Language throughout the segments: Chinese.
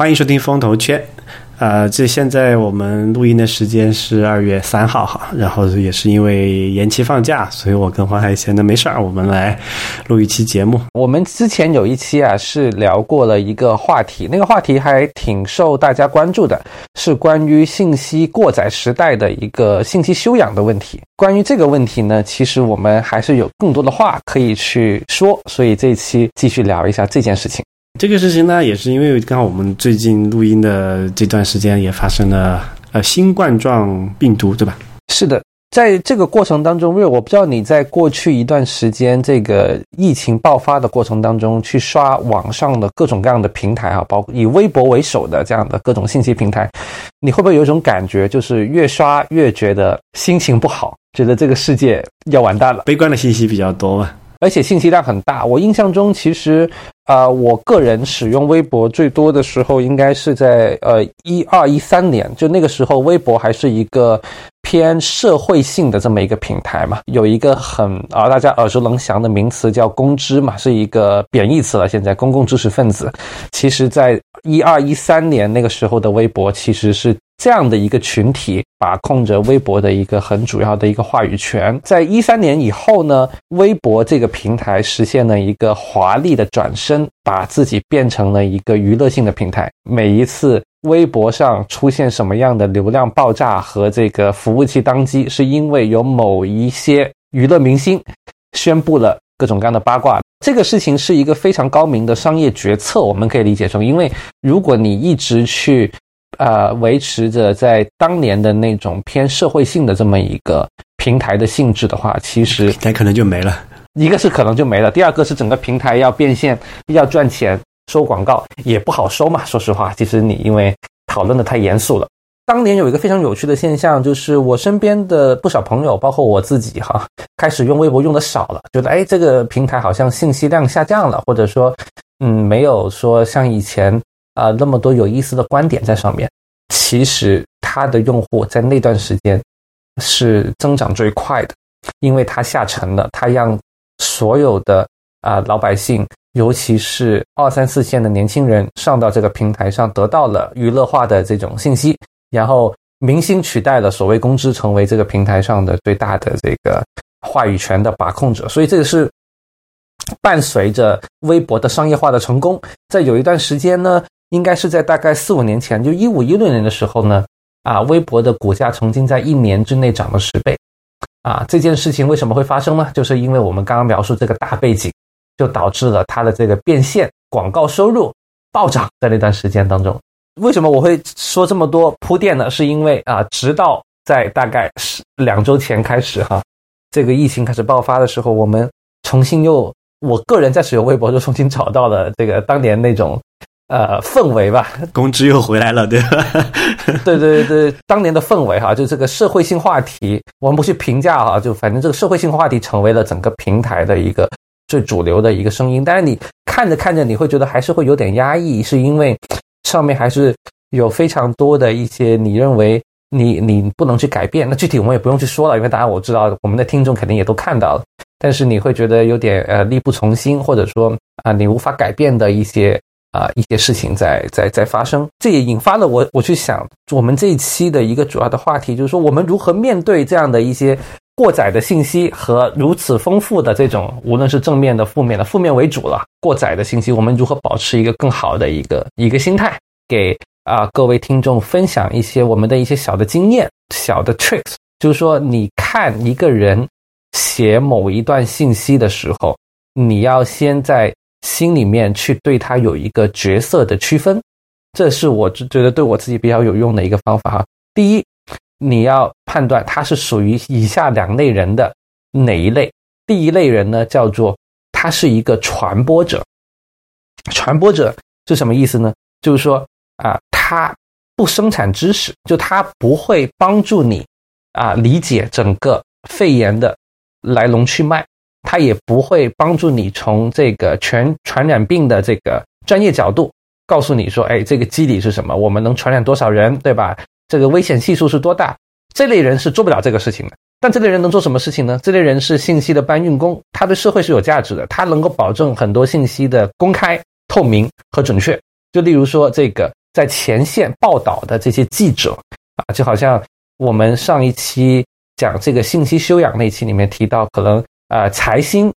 欢迎收听风投圈。呃，这现在我们录音的时间是二月三号哈，然后也是因为延期放假，所以我跟黄海闲的没事儿，我们来录一期节目。我们之前有一期啊，是聊过了一个话题，那个话题还挺受大家关注的，是关于信息过载时代的一个信息修养的问题。关于这个问题呢，其实我们还是有更多的话可以去说，所以这一期继续聊一下这件事情。这个事情呢，也是因为刚好我们最近录音的这段时间也发生了呃新冠状病毒，对吧？是的，在这个过程当中，瑞，我不知道你在过去一段时间这个疫情爆发的过程当中，去刷网上的各种各样的平台啊，包括以微博为首的这样的各种信息平台，你会不会有一种感觉，就是越刷越觉得心情不好，觉得这个世界要完蛋了？悲观的信息比较多嘛？而且信息量很大。我印象中，其实，呃，我个人使用微博最多的时候，应该是在呃一二一三年，就那个时候，微博还是一个偏社会性的这么一个平台嘛。有一个很啊大家耳熟能详的名词叫“公知”嘛，是一个贬义词了。现在公共知识分子，其实在一二一三年那个时候的微博，其实是。这样的一个群体把控着微博的一个很主要的一个话语权。在一三年以后呢，微博这个平台实现了一个华丽的转身，把自己变成了一个娱乐性的平台。每一次微博上出现什么样的流量爆炸和这个服务器当机，是因为有某一些娱乐明星宣布了各种各样的八卦。这个事情是一个非常高明的商业决策，我们可以理解成，因为如果你一直去。呃，维持着在当年的那种偏社会性的这么一个平台的性质的话，其实那可能就没了。一个是可能就没了，第二个是整个平台要变现、要赚钱、收广告也不好收嘛。说实话，其实你因为讨论的太严肃了。当年有一个非常有趣的现象，就是我身边的不少朋友，包括我自己哈，开始用微博用的少了，觉得哎，这个平台好像信息量下降了，或者说，嗯，没有说像以前。啊，那么多有意思的观点在上面，其实它的用户在那段时间是增长最快的，因为它下沉了，它让所有的啊老百姓，尤其是二三四线的年轻人上到这个平台上，得到了娱乐化的这种信息，然后明星取代了所谓公知，成为这个平台上的最大的这个话语权的把控者，所以这个是伴随着微博的商业化的成功，在有一段时间呢。应该是在大概四五年前，就一五一六年的时候呢，啊，微博的股价曾经在一年之内涨了十倍，啊，这件事情为什么会发生呢？就是因为我们刚刚描述这个大背景，就导致了它的这个变现、广告收入暴涨，在那段时间当中。为什么我会说这么多铺垫呢？是因为啊，直到在大概是两周前开始哈，这个疫情开始爆发的时候，我们重新又，我个人在使用微博就重新找到了这个当年那种。呃，氛围吧，工资又回来了，对吧？对 对对，当年的氛围哈，就这个社会性话题，我们不去评价哈，就反正这个社会性话题成为了整个平台的一个最主流的一个声音。但是你看着看着，你会觉得还是会有点压抑，是因为上面还是有非常多的一些你认为你你不能去改变。那具体我们也不用去说了，因为大家我知道我们的听众肯定也都看到了。但是你会觉得有点呃力不从心，或者说啊你无法改变的一些。啊，一些事情在在在发生，这也引发了我我去想，我们这一期的一个主要的话题，就是说我们如何面对这样的一些过载的信息和如此丰富的这种，无论是正面的、负面的，负面为主了，过载的信息，我们如何保持一个更好的一个一个心态，给啊各位听众分享一些我们的一些小的经验、小的 tricks，就是说你看一个人写某一段信息的时候，你要先在。心里面去对他有一个角色的区分，这是我觉得对我自己比较有用的一个方法哈。第一，你要判断他是属于以下两类人的哪一类。第一类人呢，叫做他是一个传播者。传播者是什么意思呢？就是说啊，他不生产知识，就他不会帮助你啊理解整个肺炎的来龙去脉。他也不会帮助你从这个全传染病的这个专业角度告诉你说，哎，这个机理是什么？我们能传染多少人，对吧？这个危险系数是多大？这类人是做不了这个事情的。但这类人能做什么事情呢？这类人是信息的搬运工，他对社会是有价值的，他能够保证很多信息的公开、透明和准确。就例如说，这个在前线报道的这些记者啊，就好像我们上一期讲这个信息修养那期里面提到，可能呃财新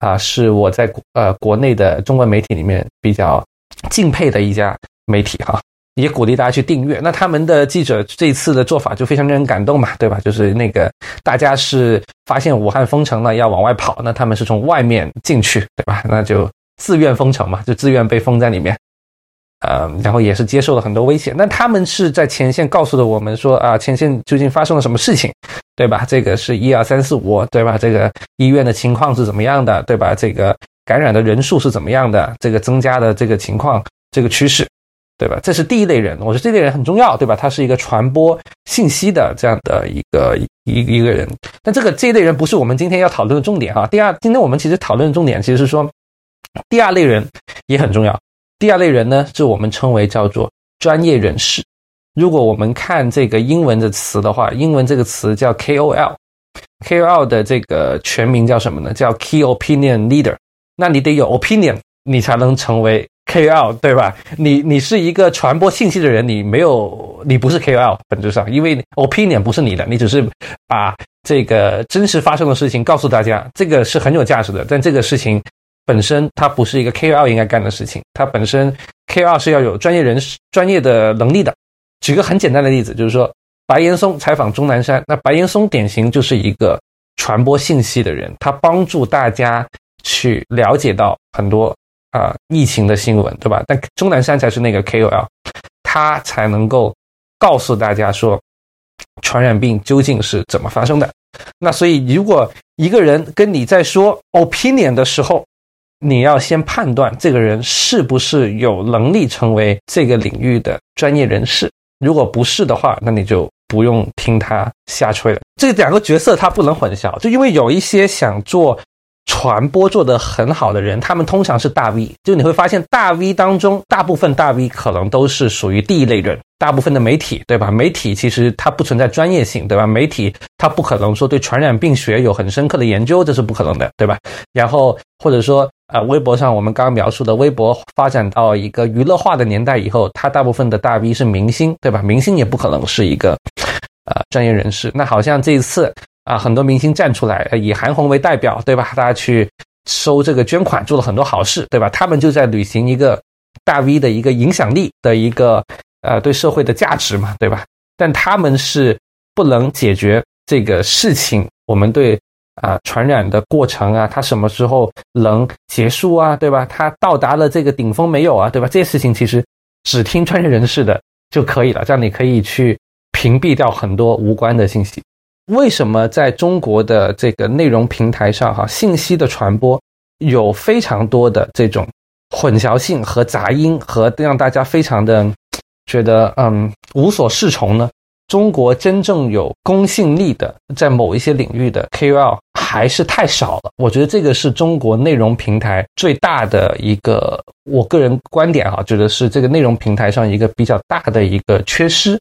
啊是我在呃国内的中文媒体里面比较敬佩的一家媒体哈。也鼓励大家去订阅。那他们的记者这次的做法就非常令人感动嘛，对吧？就是那个大家是发现武汉封城了要往外跑，那他们是从外面进去，对吧？那就自愿封城嘛，就自愿被封在里面。呃，然后也是接受了很多威胁。那他们是在前线告诉了我们说啊，前线究竟发生了什么事情，对吧？这个是一二三四五，对吧？这个医院的情况是怎么样的，对吧？这个感染的人数是怎么样的？这个增加的这个情况，这个趋势。对吧？这是第一类人，我说这类人很重要，对吧？他是一个传播信息的这样的一个一一个人。但这个这一类人不是我们今天要讨论的重点哈。第二，今天我们其实讨论的重点其实是说，第二类人也很重要。第二类人呢，是我们称为叫做专业人士。如果我们看这个英文的词的话，英文这个词叫 KOL，KOL 的这个全名叫什么呢？叫 Key Opinion Leader。那你得有 opinion，你才能成为。KOL 对吧？你你是一个传播信息的人，你没有，你不是 KOL，本质上，因为 opinion 不是你的，你只是把这个真实发生的事情告诉大家，这个是很有价值的。但这个事情本身它不是一个 KOL 应该干的事情，它本身 KOL 是要有专业人士专业的能力的。举个很简单的例子，就是说白岩松采访钟南山，那白岩松典型就是一个传播信息的人，他帮助大家去了解到很多。啊，疫情的新闻，对吧？但钟南山才是那个 KOL，他才能够告诉大家说，传染病究竟是怎么发生的。那所以，如果一个人跟你在说 opinion 的时候，你要先判断这个人是不是有能力成为这个领域的专业人士。如果不是的话，那你就不用听他瞎吹了。这两个角色他不能混淆，就因为有一些想做。传播做得很好的人，他们通常是大 V。就你会发现，大 V 当中，大部分大 V 可能都是属于第一类人。大部分的媒体，对吧？媒体其实它不存在专业性，对吧？媒体它不可能说对传染病学有很深刻的研究，这是不可能的，对吧？然后或者说，呃，微博上我们刚刚描述的，微博发展到一个娱乐化的年代以后，它大部分的大 V 是明星，对吧？明星也不可能是一个，呃，专业人士。那好像这一次。啊，很多明星站出来，以韩红为代表，对吧？大家去收这个捐款，做了很多好事，对吧？他们就在履行一个大 V 的一个影响力的一个呃对社会的价值嘛，对吧？但他们是不能解决这个事情，我们对啊传染的过程啊，它什么时候能结束啊，对吧？它到达了这个顶峰没有啊，对吧？这些事情其实只听专业人士的就可以了，这样你可以去屏蔽掉很多无关的信息。为什么在中国的这个内容平台上，哈，信息的传播有非常多的这种混淆性和杂音，和让大家非常的觉得嗯无所适从呢？中国真正有公信力的，在某一些领域的 KOL 还是太少了。我觉得这个是中国内容平台最大的一个，我个人观点哈，觉得是这个内容平台上一个比较大的一个缺失。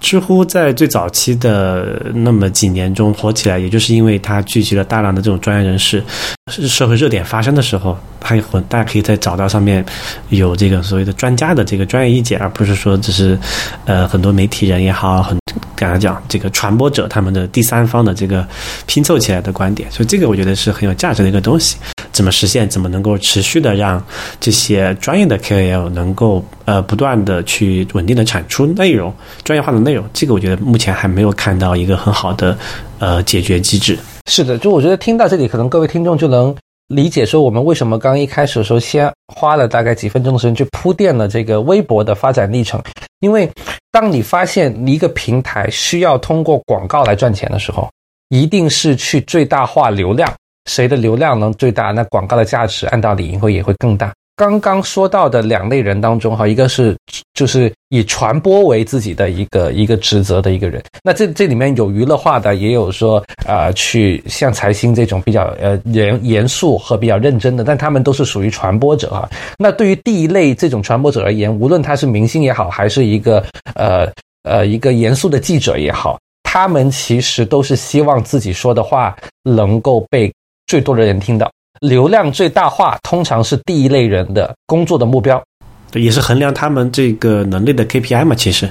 知乎在最早期的那么几年中火起来，也就是因为它聚集了大量的这种专业人士，社会热点发生的时候，它很大家可以在找到上面有这个所谓的专家的这个专业意见，而不是说只是呃很多媒体人也好，很刚才讲这个传播者他们的第三方的这个拼凑起来的观点，所以这个我觉得是很有价值的一个东西。怎么实现？怎么能够持续的让这些专业的 KOL 能够呃不断的去稳定的产出内容，专业化的内容？这个我觉得目前还没有看到一个很好的呃解决机制。是的，就我觉得听到这里，可能各位听众就能理解说，我们为什么刚一开始的时候先花了大概几分钟的时间去铺垫了这个微博的发展历程。因为当你发现一个平台需要通过广告来赚钱的时候，一定是去最大化流量。谁的流量能最大，那广告的价值按道理应该也会更大。刚刚说到的两类人当中，哈，一个是就是以传播为自己的一个一个职责的一个人，那这这里面有娱乐化的，也有说啊，去像财星这种比较呃严严肃和比较认真的，但他们都是属于传播者哈。那对于第一类这种传播者而言，无论他是明星也好，还是一个呃呃一个严肃的记者也好，他们其实都是希望自己说的话能够被。最多的人听到，流量最大化通常是第一类人的工作的目标。对，也是衡量他们这个能力的 KPI 嘛，其实。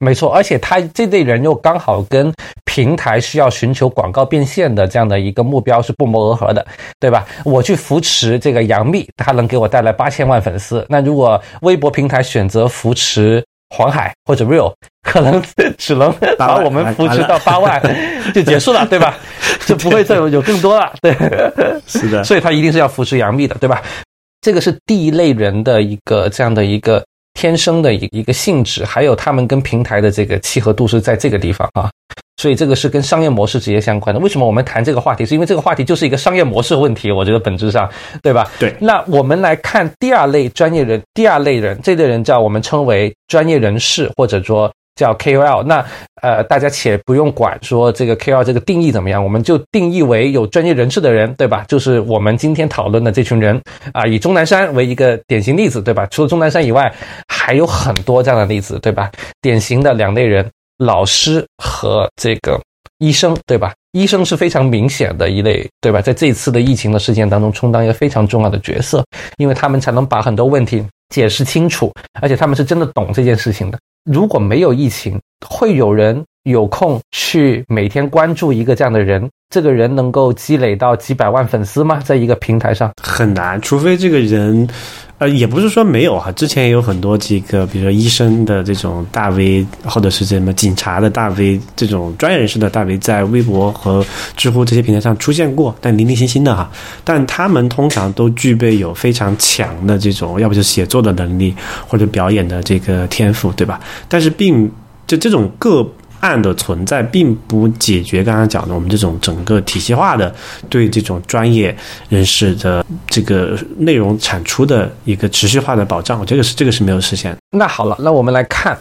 没错，而且他这类人又刚好跟平台需要寻求广告变现的这样的一个目标是不谋而合的，对吧？我去扶持这个杨幂，他能给我带来八千万粉丝。那如果微博平台选择扶持黄海或者 Real，可能 只能把我们扶持到八万就结束了，对吧？就不会再有有更多了，对，是的。所以他一定是要扶持杨幂的，对吧？这个是第一类人的一个这样的一个。天生的一一个性质，还有他们跟平台的这个契合度是在这个地方啊，所以这个是跟商业模式直接相关的。为什么我们谈这个话题？是因为这个话题就是一个商业模式问题，我觉得本质上，对吧？对。那我们来看第二类专业人，第二类人，这类人叫我们称为专业人士，或者说。叫 KOL，那呃，大家且不用管说这个 KOL 这个定义怎么样，我们就定义为有专业人士的人，对吧？就是我们今天讨论的这群人啊，以钟南山为一个典型例子，对吧？除了钟南山以外，还有很多这样的例子，对吧？典型的两类人，老师和这个医生，对吧？医生是非常明显的一类，对吧？在这一次的疫情的事件当中，充当一个非常重要的角色，因为他们才能把很多问题解释清楚，而且他们是真的懂这件事情的。如果没有疫情，会有人有空去每天关注一个这样的人？这个人能够积累到几百万粉丝吗？在一个平台上很难，除非这个人，呃，也不是说没有哈，之前也有很多这个，比如说医生的这种大 V，或者是什么警察的大 V，这种专业人士的大 V，在微博和知乎这些平台上出现过，但零零星星的哈。但他们通常都具备有非常强的这种，要不就写作的能力，或者表演的这个天赋，对吧？但是并就这种个。案的存在并不解决刚刚讲的我们这种整个体系化的对这种专业人士的这个内容产出的一个持续化的保障，我这个是这个是没有实现。那好了，那我们来看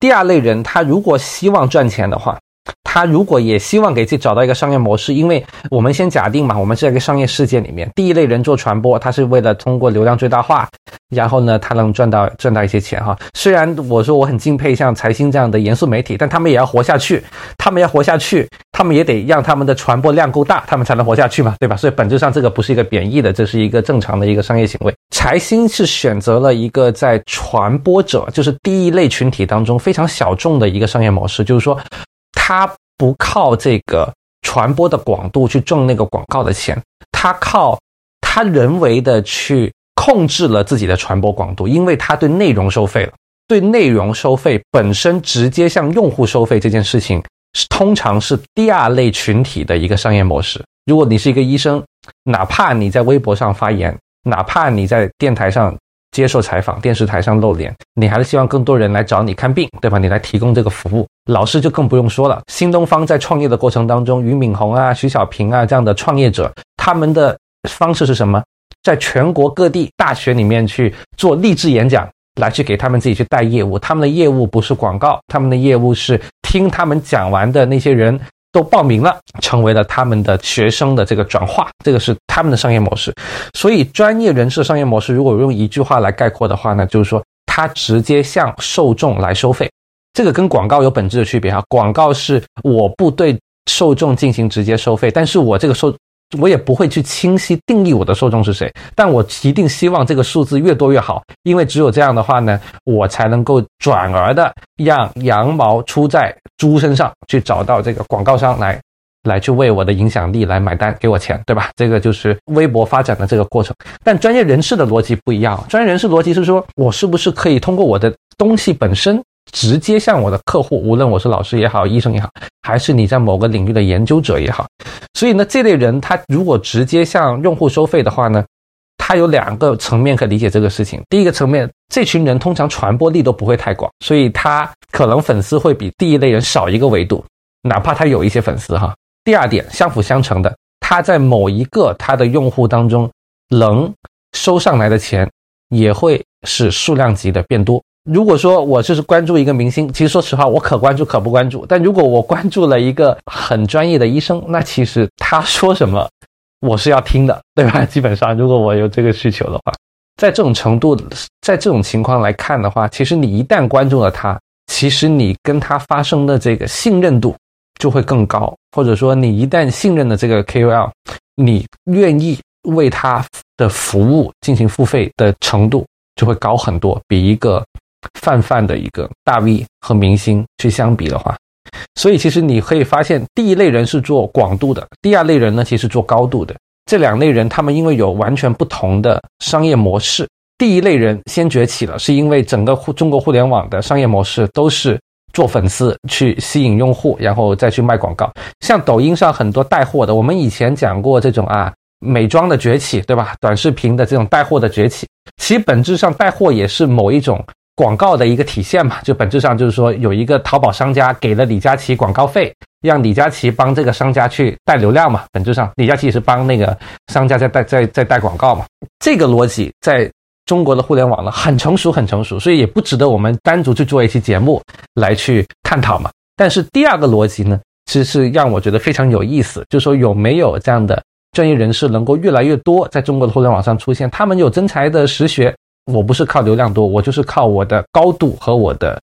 第二类人，他如果希望赚钱的话。他如果也希望给自己找到一个商业模式，因为我们先假定嘛，我们是在一个商业世界里面，第一类人做传播，他是为了通过流量最大化，然后呢，他能赚到赚到一些钱哈。虽然我说我很敬佩像财新这样的严肃媒体，但他们也要活下去，他们要活下去，他们也得让他们的传播量够大，他们才能活下去嘛，对吧？所以本质上这个不是一个贬义的，这是一个正常的一个商业行为。财新是选择了一个在传播者，就是第一类群体当中非常小众的一个商业模式，就是说他。不靠这个传播的广度去挣那个广告的钱，他靠他人为的去控制了自己的传播广度，因为他对内容收费了。对内容收费本身直接向用户收费这件事情，是通常是第二类群体的一个商业模式。如果你是一个医生，哪怕你在微博上发言，哪怕你在电台上。接受采访，电视台上露脸，你还是希望更多人来找你看病，对吧？你来提供这个服务，老师就更不用说了。新东方在创业的过程当中，俞敏洪啊、徐小平啊这样的创业者，他们的方式是什么？在全国各地大学里面去做励志演讲，来去给他们自己去带业务。他们的业务不是广告，他们的业务是听他们讲完的那些人。都报名了，成为了他们的学生的这个转化，这个是他们的商业模式。所以，专业人士的商业模式，如果用一句话来概括的话呢，就是说，他直接向受众来收费。这个跟广告有本质的区别哈。广告是我不对受众进行直接收费，但是我这个受。我也不会去清晰定义我的受众是谁，但我一定希望这个数字越多越好，因为只有这样的话呢，我才能够转而的让羊毛出在猪身上，去找到这个广告商来，来去为我的影响力来买单，给我钱，对吧？这个就是微博发展的这个过程。但专业人士的逻辑不一样，专业人士逻辑是说我是不是可以通过我的东西本身。直接向我的客户，无论我是老师也好，医生也好，还是你在某个领域的研究者也好，所以呢，这类人他如果直接向用户收费的话呢，他有两个层面可以理解这个事情。第一个层面，这群人通常传播力都不会太广，所以他可能粉丝会比第一类人少一个维度，哪怕他有一些粉丝哈。第二点，相辅相成的，他在某一个他的用户当中能收上来的钱，也会是数量级的变多。如果说我就是关注一个明星，其实说实话，我可关注可不关注。但如果我关注了一个很专业的医生，那其实他说什么，我是要听的，对吧？基本上，如果我有这个需求的话，在这种程度，在这种情况来看的话，其实你一旦关注了他，其实你跟他发生的这个信任度就会更高，或者说你一旦信任了这个 KOL，你愿意为他的服务进行付费的程度。就会高很多，比一个泛泛的一个大 V 和明星去相比的话，所以其实你可以发现，第一类人是做广度的，第二类人呢其实做高度的。这两类人他们因为有完全不同的商业模式，第一类人先崛起了，是因为整个互中国互联网的商业模式都是做粉丝去吸引用户，然后再去卖广告。像抖音上很多带货的，我们以前讲过这种啊。美妆的崛起，对吧？短视频的这种带货的崛起，其本质上带货也是某一种广告的一个体现嘛。就本质上就是说，有一个淘宝商家给了李佳琦广告费，让李佳琦帮这个商家去带流量嘛。本质上，李佳琦也是帮那个商家在带在在带广告嘛。这个逻辑在中国的互联网呢很成熟很成熟，所以也不值得我们单独去做一期节目来去探讨嘛。但是第二个逻辑呢，其实是让我觉得非常有意思，就是说有没有这样的。专业人士能够越来越多在中国的互联网上出现，他们有真才的实学。我不是靠流量多，我就是靠我的高度和我的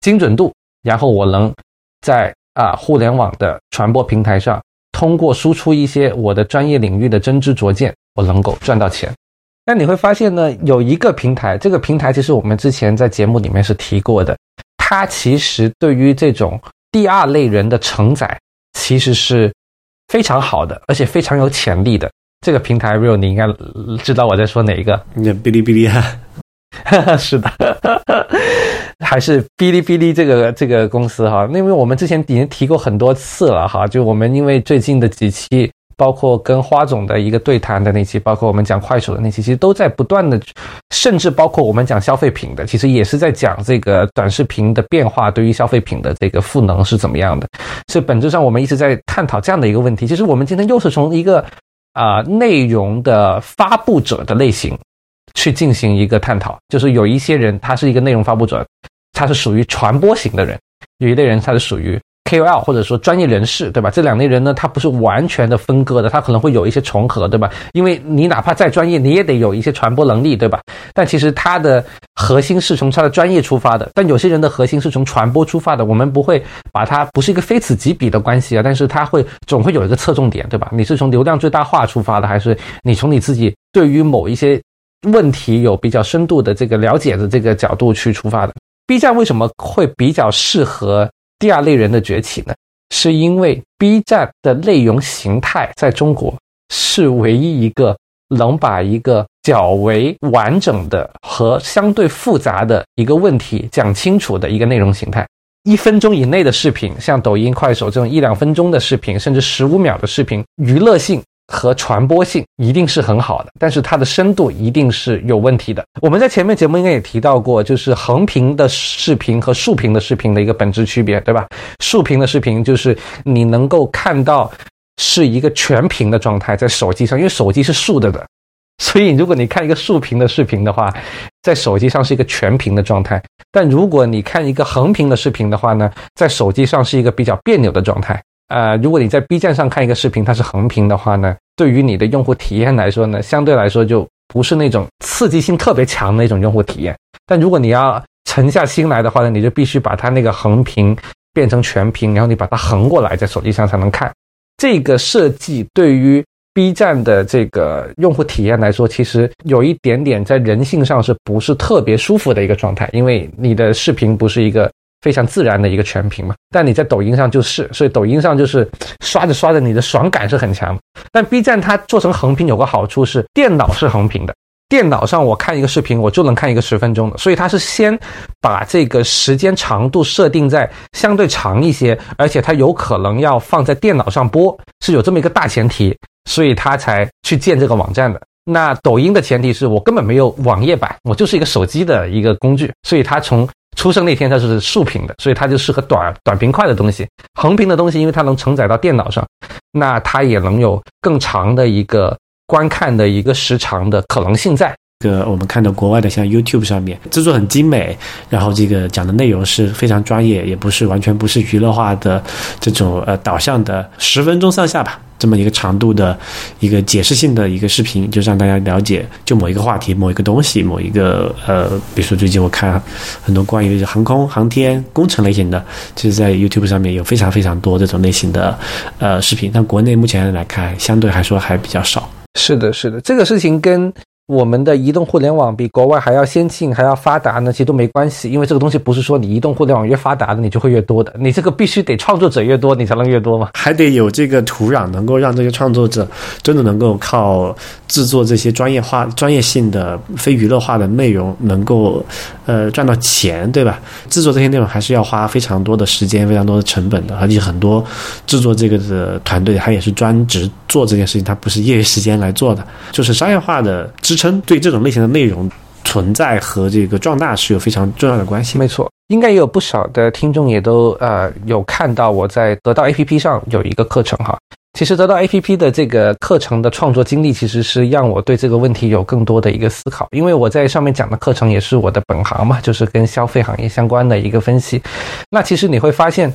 精准度，然后我能在啊互联网的传播平台上，通过输出一些我的专业领域的真知灼见，我能够赚到钱。那你会发现呢，有一个平台，这个平台其实我们之前在节目里面是提过的，它其实对于这种第二类人的承载，其实是。非常好的，而且非常有潜力的这个平台，real，你应该知道我在说哪一个？哔哩哔哩啊，是的，还是哔哩哔哩这个这个公司哈？因为我们之前已经提过很多次了哈，就我们因为最近的几期。包括跟花总的一个对谈的那期，包括我们讲快手的那期，其实都在不断的，甚至包括我们讲消费品的，其实也是在讲这个短视频的变化对于消费品的这个赋能是怎么样的。所以本质上我们一直在探讨这样的一个问题。其实我们今天又是从一个啊内容的发布者的类型去进行一个探讨，就是有一些人他是一个内容发布者，他是属于传播型的人，有一类人他是属于。KOL 或者说专业人士，对吧？这两类人呢，他不是完全的分割的，他可能会有一些重合，对吧？因为你哪怕再专业，你也得有一些传播能力，对吧？但其实他的核心是从他的专业出发的，但有些人的核心是从传播出发的。我们不会把它不是一个非此即彼的关系啊，但是他会总会有一个侧重点，对吧？你是从流量最大化出发的，还是你从你自己对于某一些问题有比较深度的这个了解的这个角度去出发的？B 站为什么会比较适合？第二类人的崛起呢，是因为 B 站的内容形态在中国是唯一一个能把一个较为完整的和相对复杂的一个问题讲清楚的一个内容形态。一分钟以内的视频，像抖音、快手这种一两分钟的视频，甚至十五秒的视频，娱乐性。和传播性一定是很好的，但是它的深度一定是有问题的。我们在前面节目应该也提到过，就是横屏的视频和竖屏的视频的一个本质区别，对吧？竖屏的视频就是你能够看到是一个全屏的状态，在手机上，因为手机是竖着的，所以如果你看一个竖屏的视频的话，在手机上是一个全屏的状态。但如果你看一个横屏的视频的话呢，在手机上是一个比较别扭的状态。呃，如果你在 B 站上看一个视频，它是横屏的话呢，对于你的用户体验来说呢，相对来说就不是那种刺激性特别强的那种用户体验。但如果你要沉下心来的话呢，你就必须把它那个横屏变成全屏，然后你把它横过来，在手机上才能看。这个设计对于 B 站的这个用户体验来说，其实有一点点在人性上是不是特别舒服的一个状态，因为你的视频不是一个。非常自然的一个全屏嘛，但你在抖音上就是，所以抖音上就是刷着刷着，你的爽感是很强。但 B 站它做成横屏有个好处是，电脑是横屏的，电脑上我看一个视频，我就能看一个十分钟的，所以它是先把这个时间长度设定在相对长一些，而且它有可能要放在电脑上播，是有这么一个大前提，所以它才去建这个网站的。那抖音的前提是我根本没有网页版，我就是一个手机的一个工具，所以它从出生那天它是竖屏的，所以它就适合短短平快的东西。横屏的东西，因为它能承载到电脑上，那它也能有更长的一个观看的一个时长的可能性在。个我们看到国外的像 YouTube 上面制作很精美，然后这个讲的内容是非常专业，也不是完全不是娱乐化的这种呃导向的十分钟上下吧，这么一个长度的一个解释性的一个视频，就让大家了解就某一个话题、某一个东西、某一个呃，比如说最近我看很多关于航空航天工程类型的，其实在 YouTube 上面有非常非常多这种类型的呃视频，但国内目前来看相对来说还比较少。是的，是的，这个事情跟我们的移动互联网比国外还要先进、还要发达呢，其实都没关系，因为这个东西不是说你移动互联网越发达的你就会越多的，你这个必须得创作者越多，你才能越多嘛。还得有这个土壤，能够让这些创作者真的能够靠制作这些专业化、专业性的非娱乐化的内容，能够呃赚到钱，对吧？制作这些内容还是要花非常多的时间、非常多的成本的，而且很多制作这个的团队，他也是专职做这件事情，他不是业余时间来做的，就是商业化的。支称对这种类型的内容存在和这个壮大是有非常重要的关系。没错，应该也有不少的听众也都呃有看到我在得到 APP 上有一个课程哈。其实得到 APP 的这个课程的创作经历，其实是让我对这个问题有更多的一个思考。因为我在上面讲的课程也是我的本行嘛，就是跟消费行业相关的一个分析。那其实你会发现，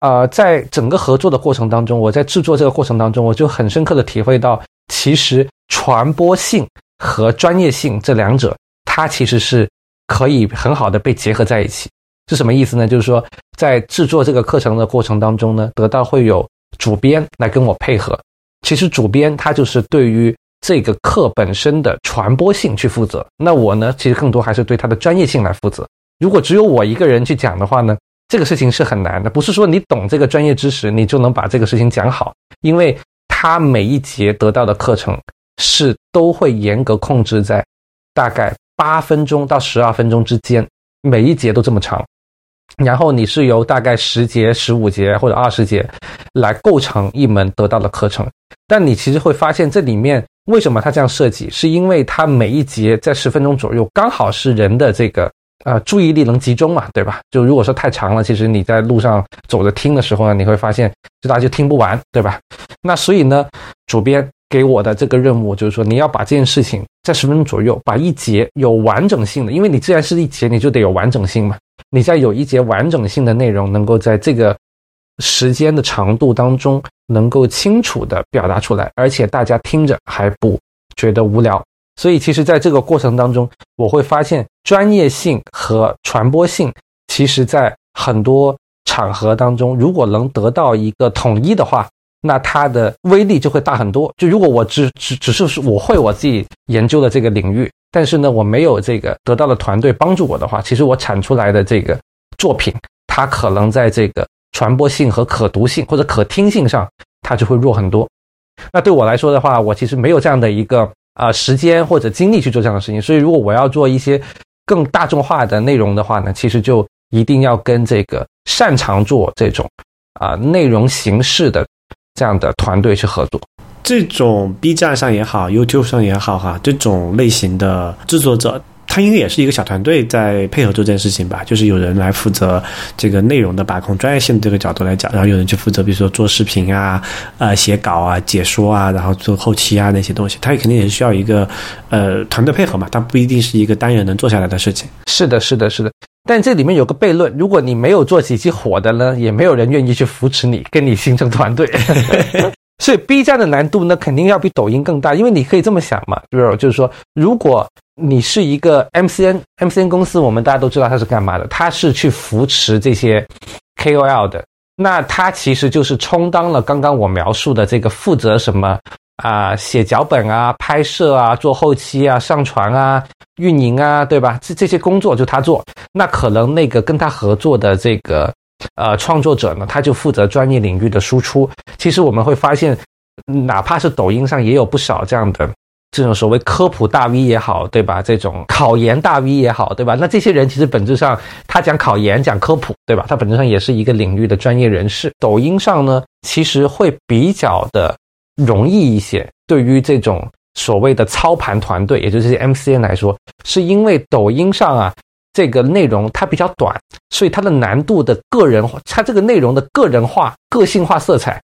呃，在整个合作的过程当中，我在制作这个过程当中，我就很深刻的体会到，其实传播性。和专业性这两者，它其实是可以很好的被结合在一起。是什么意思呢？就是说，在制作这个课程的过程当中呢，得到会有主编来跟我配合。其实主编他就是对于这个课本身的传播性去负责。那我呢，其实更多还是对他的专业性来负责。如果只有我一个人去讲的话呢，这个事情是很难的。不是说你懂这个专业知识，你就能把这个事情讲好，因为他每一节得到的课程。是都会严格控制在大概八分钟到十二分钟之间，每一节都这么长。然后你是由大概十节、十五节或者二十节来构成一门得到的课程。但你其实会发现，这里面为什么它这样设计，是因为它每一节在十分钟左右，刚好是人的这个呃注意力能集中嘛，对吧？就如果说太长了，其实你在路上走着听的时候呢，你会发现就大家就听不完，对吧？那所以呢，主编。给我的这个任务就是说，你要把这件事情在十分钟左右，把一节有完整性的，因为你既然是一节，你就得有完整性嘛。你在有一节完整性的内容，能够在这个时间的长度当中，能够清楚的表达出来，而且大家听着还不觉得无聊。所以，其实在这个过程当中，我会发现专业性和传播性，其实在很多场合当中，如果能得到一个统一的话。那它的威力就会大很多。就如果我只只只是我会我自己研究的这个领域，但是呢，我没有这个得到的团队帮助我的话，其实我产出来的这个作品，它可能在这个传播性和可读性或者可听性上，它就会弱很多。那对我来说的话，我其实没有这样的一个啊时间或者精力去做这样的事情。所以，如果我要做一些更大众化的内容的话呢，其实就一定要跟这个擅长做这种啊内容形式的。这样的团队去合作，这种 B 站上也好，YouTube 上也好，哈，这种类型的制作者，他应该也是一个小团队在配合做这件事情吧？就是有人来负责这个内容的把控，专业性这个角度来讲，然后有人去负责，比如说做视频啊、呃写稿啊、解说啊，然后做后期啊那些东西，他也肯定也是需要一个呃团队配合嘛，他不一定是一个单人能做下来的事情。是的，是的，是的。但这里面有个悖论：如果你没有做几期火的呢，也没有人愿意去扶持你，跟你形成团队。所以 B 站的难度呢，肯定要比抖音更大。因为你可以这么想嘛，比如就是说，如果你是一个 MCN，MCN 公司，我们大家都知道它是干嘛的，它是去扶持这些 KOL 的。那它其实就是充当了刚刚我描述的这个负责什么。啊，写脚本啊，拍摄啊，做后期啊，上传啊，运营啊，对吧？这这些工作就他做。那可能那个跟他合作的这个呃创作者呢，他就负责专业领域的输出。其实我们会发现，哪怕是抖音上也有不少这样的这种所谓科普大 V 也好，对吧？这种考研大 V 也好，对吧？那这些人其实本质上他讲考研讲科普，对吧？他本质上也是一个领域的专业人士。抖音上呢，其实会比较的。容易一些，对于这种所谓的操盘团队，也就是 MCN 来说，是因为抖音上啊，这个内容它比较短，所以它的难度的个人化，它这个内容的个人化、个性化色彩，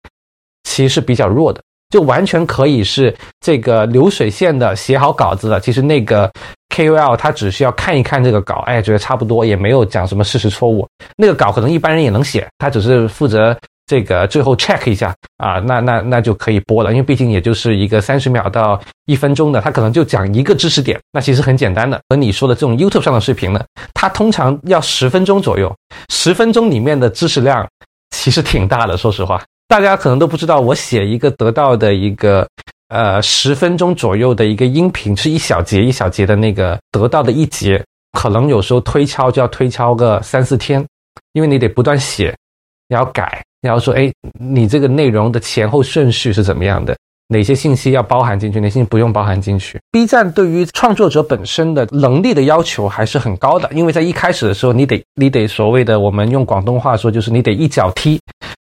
其实是比较弱的，就完全可以是这个流水线的写好稿子的。其实那个 KOL 他只需要看一看这个稿，哎，觉得差不多，也没有讲什么事实错误。那个稿可能一般人也能写，他只是负责。这个最后 check 一下啊，那那那就可以播了，因为毕竟也就是一个三十秒到一分钟的，他可能就讲一个知识点，那其实很简单的。和你说的这种 YouTube 上的视频呢，它通常要十分钟左右，十分钟里面的知识量其实挺大的。说实话，大家可能都不知道，我写一个得到的一个呃十分钟左右的一个音频，是一小节一小节的那个得到的一节，可能有时候推敲就要推敲个三四天，因为你得不断写，你要改，你要说，哎，你这个内容的前后顺序是怎么样的？哪些信息要包含进去，哪些不用包含进去？B 站对于创作者本身的能力的要求还是很高的，因为在一开始的时候，你得你得所谓的我们用广东话说，就是你得一脚踢。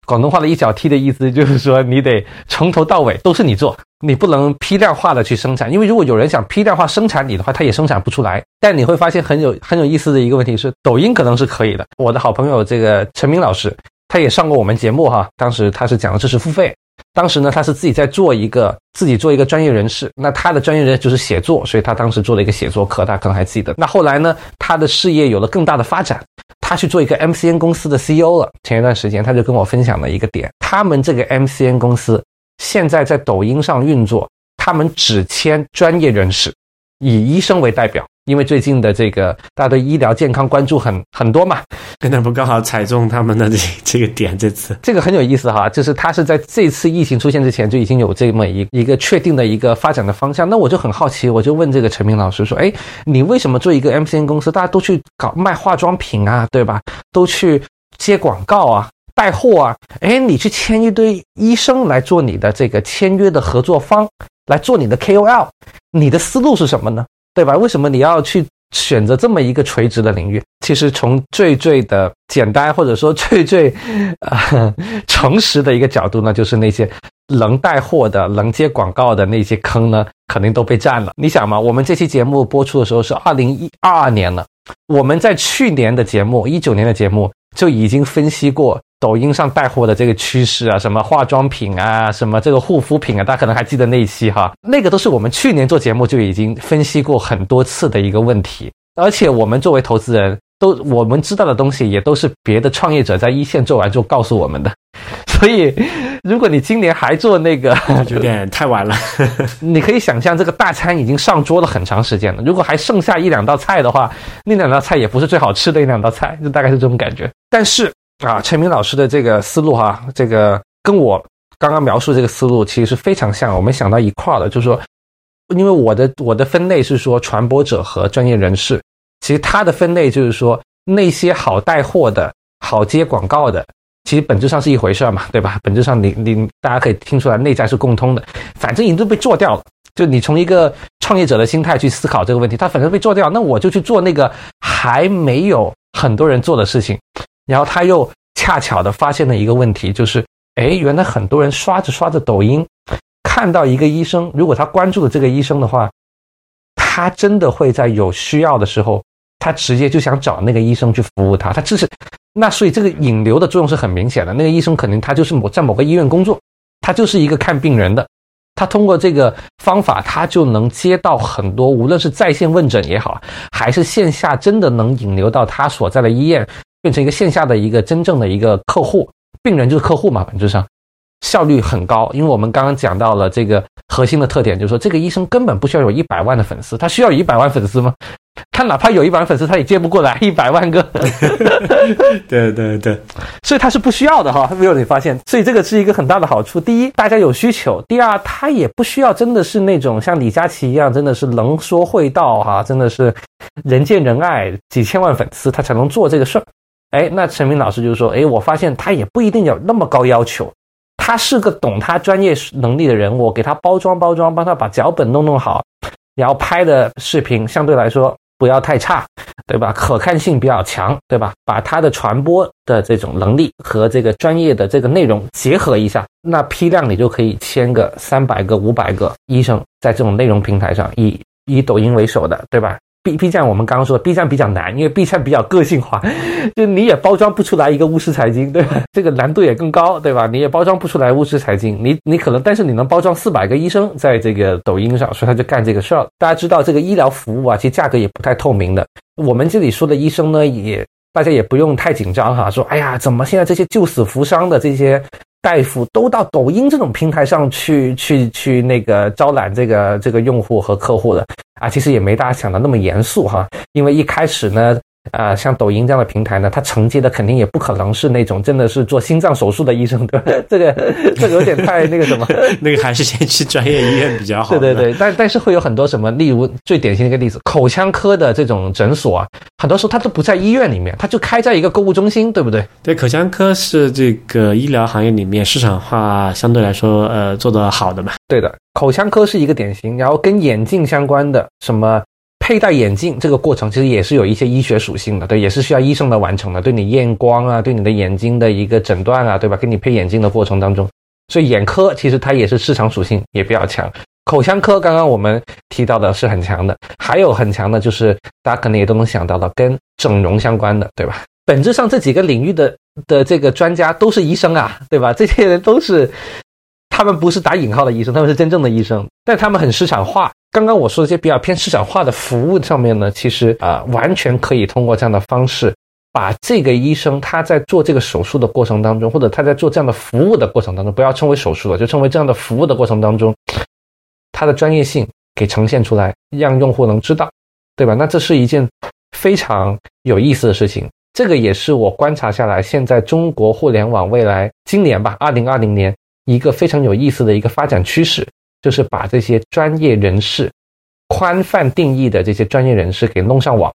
广东话的一脚踢的意思就是说，你得从头到尾都是你做，你不能批量化的去生产，因为如果有人想批量化生产你的话，他也生产不出来。但你会发现很有很有意思的一个问题是，抖音可能是可以的。我的好朋友这个陈明老师，他也上过我们节目哈，当时他是讲的知识付费。当时呢，他是自己在做一个自己做一个专业人士，那他的专业人士就是写作，所以他当时做了一个写作课，大家可能还记得。那后来呢，他的事业有了更大的发展，他去做一个 MCN 公司的 CEO 了。前一段时间，他就跟我分享了一个点，他们这个 MCN 公司现在在抖音上运作，他们只签专业人士，以医生为代表。因为最近的这个大家对医疗健康关注很很多嘛，那不刚好踩中他们的这 这个点？这次这个很有意思哈，就是他是在这次疫情出现之前就已经有这么一一个确定的一个发展的方向。那我就很好奇，我就问这个陈明老师说：“哎，你为什么做一个 MCN 公司？大家都去搞卖化妆品啊，对吧？都去接广告啊，带货啊？哎，你去签一堆医生来做你的这个签约的合作方，来做你的 KOL，你的思路是什么呢？”对吧？为什么你要去选择这么一个垂直的领域？其实从最最的简单，或者说 最最啊诚实的一个角度呢，就是那些能带货的、能接广告的那些坑呢，肯定都被占了。你想嘛，我们这期节目播出的时候是二零一二二年了，我们在去年的节目，一九年的节目就已经分析过。抖音上带货的这个趋势啊，什么化妆品啊，什么这个护肤品啊，大家可能还记得那一期哈，那个都是我们去年做节目就已经分析过很多次的一个问题，而且我们作为投资人都我们知道的东西也都是别的创业者在一线做完之后告诉我们的，所以如果你今年还做那个，有点太晚了。你可以想象这个大餐已经上桌了很长时间了，如果还剩下一两道菜的话，那两道菜也不是最好吃的一两道菜，就大概是这种感觉。但是。啊，陈明老师的这个思路哈，这个跟我刚刚描述这个思路其实是非常像，我们想到一块儿了，就是说，因为我的我的分类是说传播者和专业人士，其实他的分类就是说那些好带货的、好接广告的，其实本质上是一回事儿嘛，对吧？本质上你你大家可以听出来，内在是共通的，反正已经都被做掉了。就你从一个创业者的心态去思考这个问题，他反正被做掉，那我就去做那个还没有很多人做的事情。然后他又恰巧的发现了一个问题，就是，哎，原来很多人刷着刷着抖音，看到一个医生，如果他关注了这个医生的话，他真的会在有需要的时候，他直接就想找那个医生去服务他。他这是，那所以这个引流的作用是很明显的。那个医生肯定他就是某在某个医院工作，他就是一个看病人的，他通过这个方法，他就能接到很多，无论是在线问诊也好，还是线下真的能引流到他所在的医院。变成一个线下的一个真正的一个客户，病人就是客户嘛，本质上效率很高。因为我们刚刚讲到了这个核心的特点，就是说这个医生根本不需要有一百万的粉丝，他需要一百万粉丝吗？他哪怕有一百万粉丝，他也接不过来一百万个。对对对，所以他是不需要的哈。没有你发现，所以这个是一个很大的好处。第一，大家有需求；第二，他也不需要真的是那种像李佳琦一样，真的是能说会道哈，真的是人见人爱，几千万粉丝他才能做这个事儿。哎，那陈明老师就说：“哎，我发现他也不一定有那么高要求，他是个懂他专业能力的人，我给他包装包装，帮他把脚本弄弄好，然后拍的视频相对来说不要太差，对吧？可看性比较强，对吧？把他的传播的这种能力和这个专业的这个内容结合一下，那批量你就可以签个三百个、五百个医生在这种内容平台上，以以抖音为首的，对吧？” B B 站我们刚刚说 B 站比较难，因为 B 站比较个性化，就你也包装不出来一个巫师财经，对吧？这个难度也更高，对吧？你也包装不出来巫师财经，你你可能，但是你能包装四百个医生在这个抖音上，所以他就干这个事儿。大家知道这个医疗服务啊，其实价格也不太透明的。我们这里说的医生呢，也大家也不用太紧张哈，说哎呀，怎么现在这些救死扶伤的这些。大夫都到抖音这种平台上去去去那个招揽这个这个用户和客户的啊，其实也没大家想的那么严肃哈。因为一开始呢，啊、像抖音这样的平台呢，它承接的肯定也不可能是那种真的是做心脏手术的医生，对吧？这个这个有点太那个什么。那个还是先去专业医院比较好。对对对，但但是会有很多什么，例如最典型的一个例子，口腔科的这种诊所啊，很多时候它都不在医院里面，它就开在一个购物中心，对不对？对，口腔科是这个医疗行业里面市场化相对来说呃做得好的嘛。对的，口腔科是一个典型，然后跟眼镜相关的什么。佩戴眼镜这个过程其实也是有一些医学属性的，对，也是需要医生来完成的，对你验光啊，对你的眼睛的一个诊断啊，对吧？给你配眼镜的过程当中，所以眼科其实它也是市场属性也比较强。口腔科刚刚我们提到的是很强的，还有很强的就是大家可能也都能想到的跟整容相关的，对吧？本质上这几个领域的的这个专家都是医生啊，对吧？这些人都是。他们不是打引号的医生，他们是真正的医生，但他们很市场化。刚刚我说的这些比较偏市场化的服务上面呢，其实啊，完全可以通过这样的方式，把这个医生他在做这个手术的过程当中，或者他在做这样的服务的过程当中，不要称为手术了，就称为这样的服务的过程当中，他的专业性给呈现出来，让用户能知道，对吧？那这是一件非常有意思的事情。这个也是我观察下来，现在中国互联网未来今年吧，二零二零年。一个非常有意思的一个发展趋势，就是把这些专业人士、宽泛定义的这些专业人士给弄上网，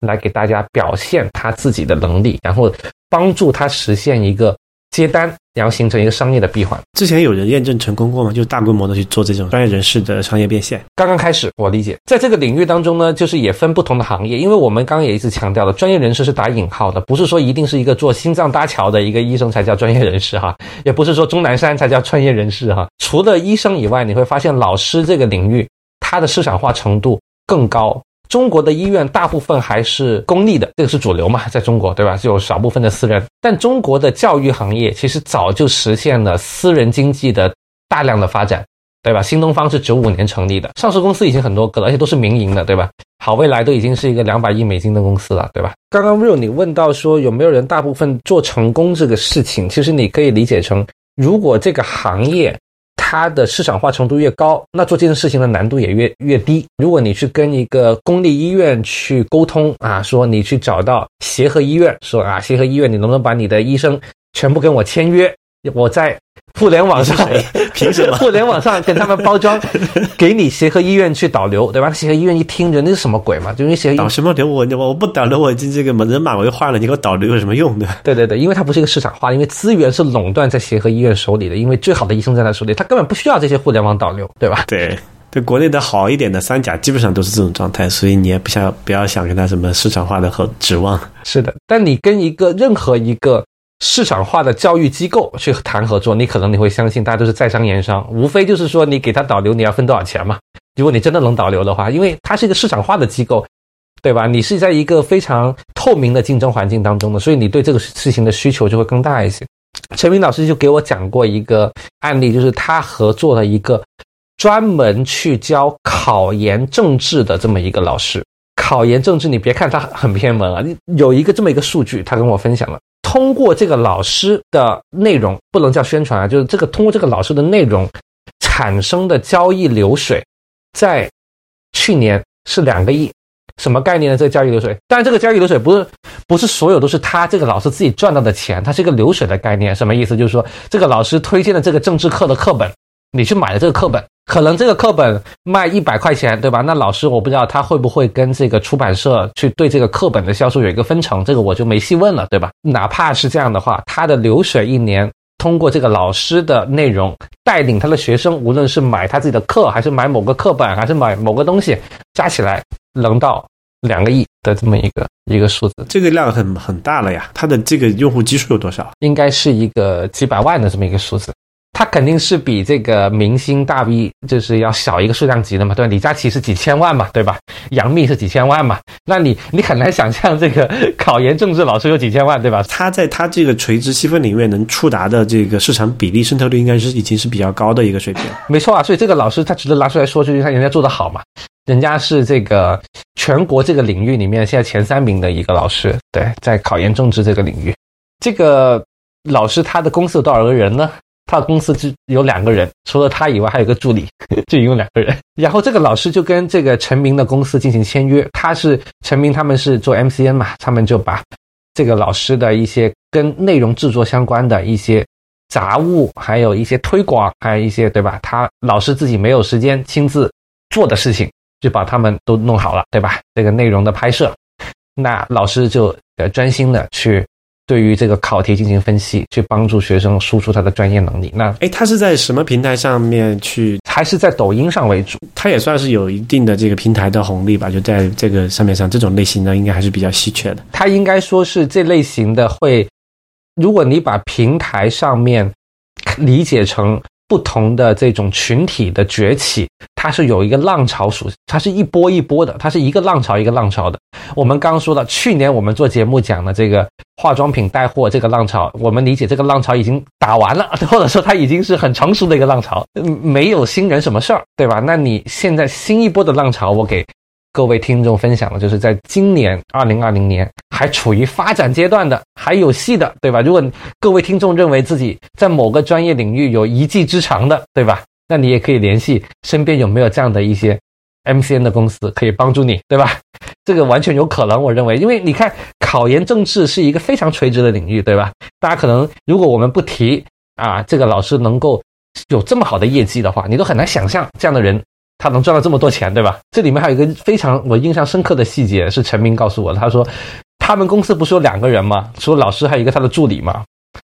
来给大家表现他自己的能力，然后帮助他实现一个接单，然后形成一个商业的闭环。之前有人验证成功过吗？就是大规模的去做这种专业人士的商业变现。刚刚开始，我理解，在这个领域当中呢，就是也分不同的行业，因为我们刚刚也一直强调了，专业人士是打引号的，不是说一定是一个做心脏搭桥的一个医生才叫专业人士哈，也不是说钟南山才叫专业人士哈。除了医生以外，你会发现老师这个领域，它的市场化程度更高。中国的医院大部分还是公立的，这个是主流嘛，在中国对吧？就有少部分的私人，但中国的教育行业其实早就实现了私人经济的大量的发展。对吧？新东方是九五年成立的，上市公司已经很多个了，而且都是民营的，对吧？好未来都已经是一个两百亿美金的公司了，对吧？刚刚 real 你问到说有没有人大部分做成功这个事情，其实你可以理解成，如果这个行业它的市场化程度越高，那做这件事情的难度也越越低。如果你去跟一个公立医院去沟通啊，说你去找到协和医院，说啊协和医院，你能不能把你的医生全部跟我签约？我在互联网上，凭什么？互联网上跟他们包装，给你协和医院去导流，对吧？协和医院一听人，那是什么鬼嘛？就因为协和导什么流？我我我不导流，我这这个人满为患了，你给我导流有什么用呢？对对对，因为它不是一个市场化，因为资源是垄断在协和医院手里的，因为最好的医生在他手里，他根本不需要这些互联网导流，对吧？对对，国内的好一点的三甲基本上都是这种状态，所以你也不想不要想跟他什么市场化的和指望。是的，但你跟一个任何一个。市场化的教育机构去谈合作，你可能你会相信大家都是在商言商，无非就是说你给他导流，你要分多少钱嘛？如果你真的能导流的话，因为它是一个市场化的机构，对吧？你是在一个非常透明的竞争环境当中的，所以你对这个事情的需求就会更大一些。陈明老师就给我讲过一个案例，就是他合作了一个专门去教考研政治的这么一个老师。考研政治，你别看他很偏门啊，有一个这么一个数据，他跟我分享了。通过这个老师的内容，不能叫宣传啊，就是这个通过这个老师的内容产生的交易流水，在去年是两个亿，什么概念呢？这个交易流水，但这个交易流水不是不是所有都是他这个老师自己赚到的钱，它是一个流水的概念，什么意思？就是说这个老师推荐的这个政治课的课本。你去买了这个课本，可能这个课本卖一百块钱，对吧？那老师我不知道他会不会跟这个出版社去对这个课本的销售有一个分成，这个我就没细问了，对吧？哪怕是这样的话，他的流水一年通过这个老师的内容带领他的学生，无论是买他自己的课，还是买某个课本，还是买某个东西，加起来能到两个亿的这么一个一个数字，这个量很很大了呀。他的这个用户基数有多少？应该是一个几百万的这么一个数字。它肯定是比这个明星大 V 就是要小一个数量级的嘛，对吧？李佳琦是几千万嘛，对吧？杨幂是几千万嘛，那你 你很难想象这个考研政治老师有几千万，对吧？他在他这个垂直细分领域能触达的这个市场比例渗透率，应该是已经是比较高的一个水平。没错啊，所以这个老师他值得拿出来说，就是他人家做的好嘛，人家是这个全国这个领域里面现在前三名的一个老师，对，在考研政治这个领域，这个老师他的公司有多少个人呢？他的公司只有两个人，除了他以外还有个助理，就一共两个人。然后这个老师就跟这个陈明的公司进行签约，他是陈明他们是做 MCN 嘛，他们就把这个老师的一些跟内容制作相关的一些杂物，还有一些推广，还有一些对吧？他老师自己没有时间亲自做的事情，就把他们都弄好了，对吧？这个内容的拍摄，那老师就呃专心的去。对于这个考题进行分析，去帮助学生输出他的专业能力。那哎，他是在什么平台上面去？还是在抖音上为主？他也算是有一定的这个平台的红利吧？就在这个上面上，这种类型的应该还是比较稀缺的。他应该说是这类型的会，如果你把平台上面理解成。不同的这种群体的崛起，它是有一个浪潮属性，它是一波一波的，它是一个浪潮一个浪潮的。我们刚刚说的，去年我们做节目讲的这个化妆品带货这个浪潮，我们理解这个浪潮已经打完了，或者说它已经是很成熟的一个浪潮，没有新人什么事儿，对吧？那你现在新一波的浪潮，我给。各位听众分享的就是在今年二零二零年还处于发展阶段的，还有戏的，对吧？如果各位听众认为自己在某个专业领域有一技之长的，对吧？那你也可以联系身边有没有这样的一些 MCN 的公司可以帮助你，对吧？这个完全有可能，我认为，因为你看考研政治是一个非常垂直的领域，对吧？大家可能如果我们不提啊，这个老师能够有这么好的业绩的话，你都很难想象这样的人。他能赚到这么多钱，对吧？这里面还有一个非常我印象深刻的细节，是陈明告诉我的。他说，他们公司不是有两个人吗？除了老师，还有一个他的助理嘛。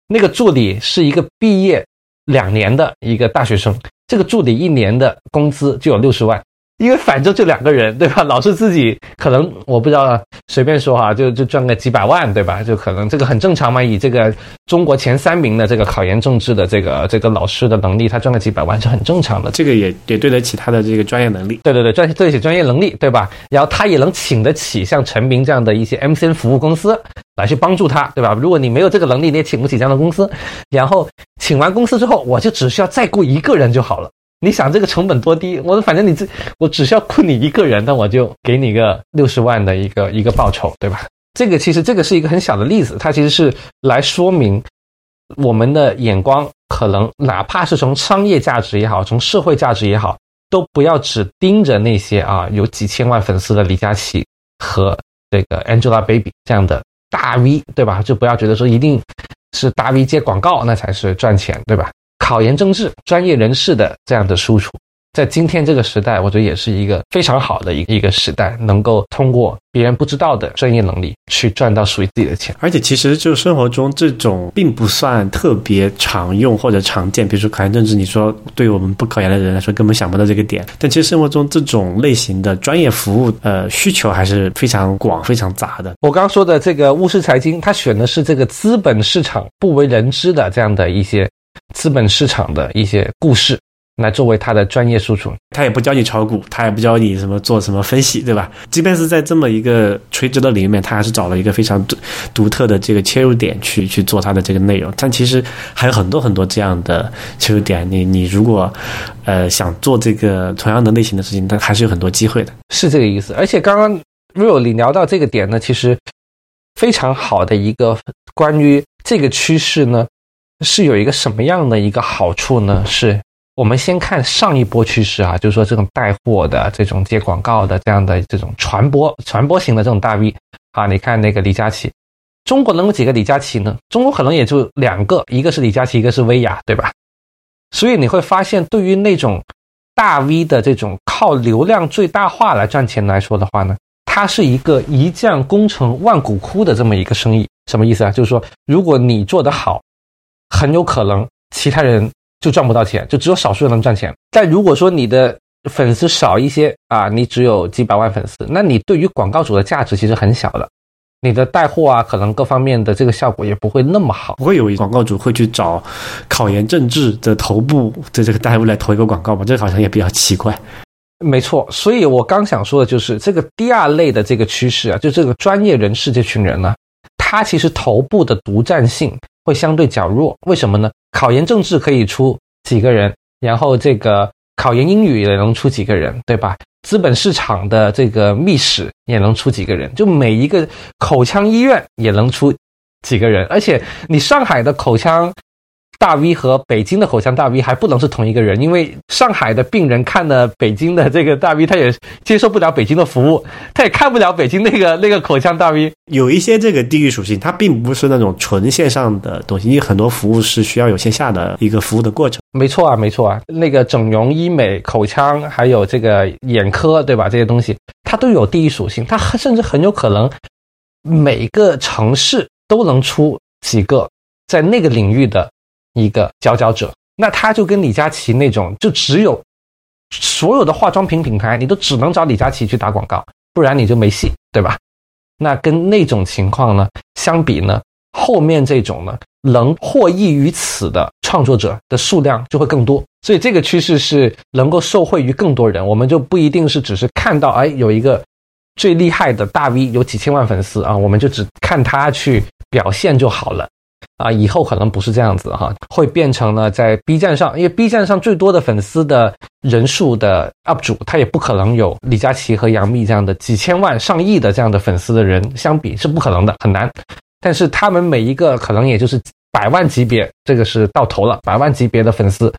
那个助理是一个毕业两年的一个大学生，这个助理一年的工资就有六十万。因为反正就两个人，对吧？老师自己可能我不知道，随便说哈，就就赚个几百万，对吧？就可能这个很正常嘛。以这个中国前三名的这个考研政治的这个这个老师的能力，他赚个几百万是很正常的。这个也也对得起他的这个专业能力。对对对，赚对得起专业能力，对吧？然后他也能请得起像陈明这样的一些 MCN 服务公司来去帮助他，对吧？如果你没有这个能力，你也请不起这样的公司。然后请完公司之后，我就只需要再雇一个人就好了。你想这个成本多低？我反正你这，我只需要雇你一个人，那我就给你个六十万的一个一个报酬，对吧？这个其实这个是一个很小的例子，它其实是来说明我们的眼光可能哪怕是从商业价值也好，从社会价值也好，都不要只盯着那些啊有几千万粉丝的李佳琦和这个 Angelababy 这样的大 V，对吧？就不要觉得说一定是大 V 接广告那才是赚钱，对吧？考研政治专业人士的这样的输出，在今天这个时代，我觉得也是一个非常好的一一个时代，能够通过别人不知道的专业能力去赚到属于自己的钱。而且，其实就生活中这种并不算特别常用或者常见，比如说考研政治，你说对于我们不考研的人来说根本想不到这个点。但其实生活中这种类型的专业服务，呃，需求还是非常广、非常杂的。我刚刚说的这个务实财经，他选的是这个资本市场不为人知的这样的一些。资本市场的一些故事，来作为他的专业输出。他也不教你炒股，他也不教你什么做什么分析，对吧？即便是在这么一个垂直的领域里面，他还是找了一个非常独独特的这个切入点去去做他的这个内容。但其实还有很多很多这样的切入点，你你如果呃想做这个同样的类型的事情，但还是有很多机会的。是这个意思。而且刚刚 real 你聊到这个点呢，其实非常好的一个关于这个趋势呢。是有一个什么样的一个好处呢？是我们先看上一波趋势啊，就是说这种带货的、这种接广告的这样的这种传播、传播型的这种大 V 啊，你看那个李佳琦，中国能有几个李佳琦呢？中国可能也就两个，一个是李佳琦，一个是薇娅，对吧？所以你会发现，对于那种大 V 的这种靠流量最大化来赚钱来说的话呢，它是一个一将功成万骨枯的这么一个生意。什么意思啊？就是说，如果你做得好。很有可能其他人就赚不到钱，就只有少数人能赚钱。但如果说你的粉丝少一些啊，你只有几百万粉丝，那你对于广告主的价值其实很小的。你的带货啊，可能各方面的这个效果也不会那么好。不会有广告主会去找考研政治的头部的这个大 V 来投一个广告吧？这好像也比较奇怪。没错，所以我刚想说的就是这个第二类的这个趋势啊，就这个专业人士这群人呢，他其实头部的独占性。会相对较弱，为什么呢？考研政治可以出几个人，然后这个考研英语也能出几个人，对吧？资本市场的这个密室也能出几个人，就每一个口腔医院也能出几个人，而且你上海的口腔大 V 和北京的口腔大 V 还不能是同一个人，因为上海的病人看了北京的这个大 V，他也接受不了北京的服务，他也看不了北京那个那个口腔大 V。有一些这个地域属性，它并不是那种纯线上的东西，因为很多服务是需要有线下的一个服务的过程。没错啊，没错啊，那个整容、医美、口腔，还有这个眼科，对吧？这些东西它都有地域属性，它甚至很有可能每个城市都能出几个在那个领域的一个佼佼者。那他就跟李佳琦那种，就只有所有的化妆品品牌，你都只能找李佳琦去打广告，不然你就没戏，对吧？那跟那种情况呢相比呢，后面这种呢，能获益于此的创作者的数量就会更多。所以这个趋势是能够受惠于更多人，我们就不一定是只是看到哎有一个最厉害的大 V 有几千万粉丝啊，我们就只看他去表现就好了。啊，以后可能不是这样子哈，会变成了在 B 站上，因为 B 站上最多的粉丝的人数的 UP 主，他也不可能有李佳琦和杨幂这样的几千万、上亿的这样的粉丝的人相比是不可能的，很难。但是他们每一个可能也就是百万级别，这个是到头了，百万级别的粉丝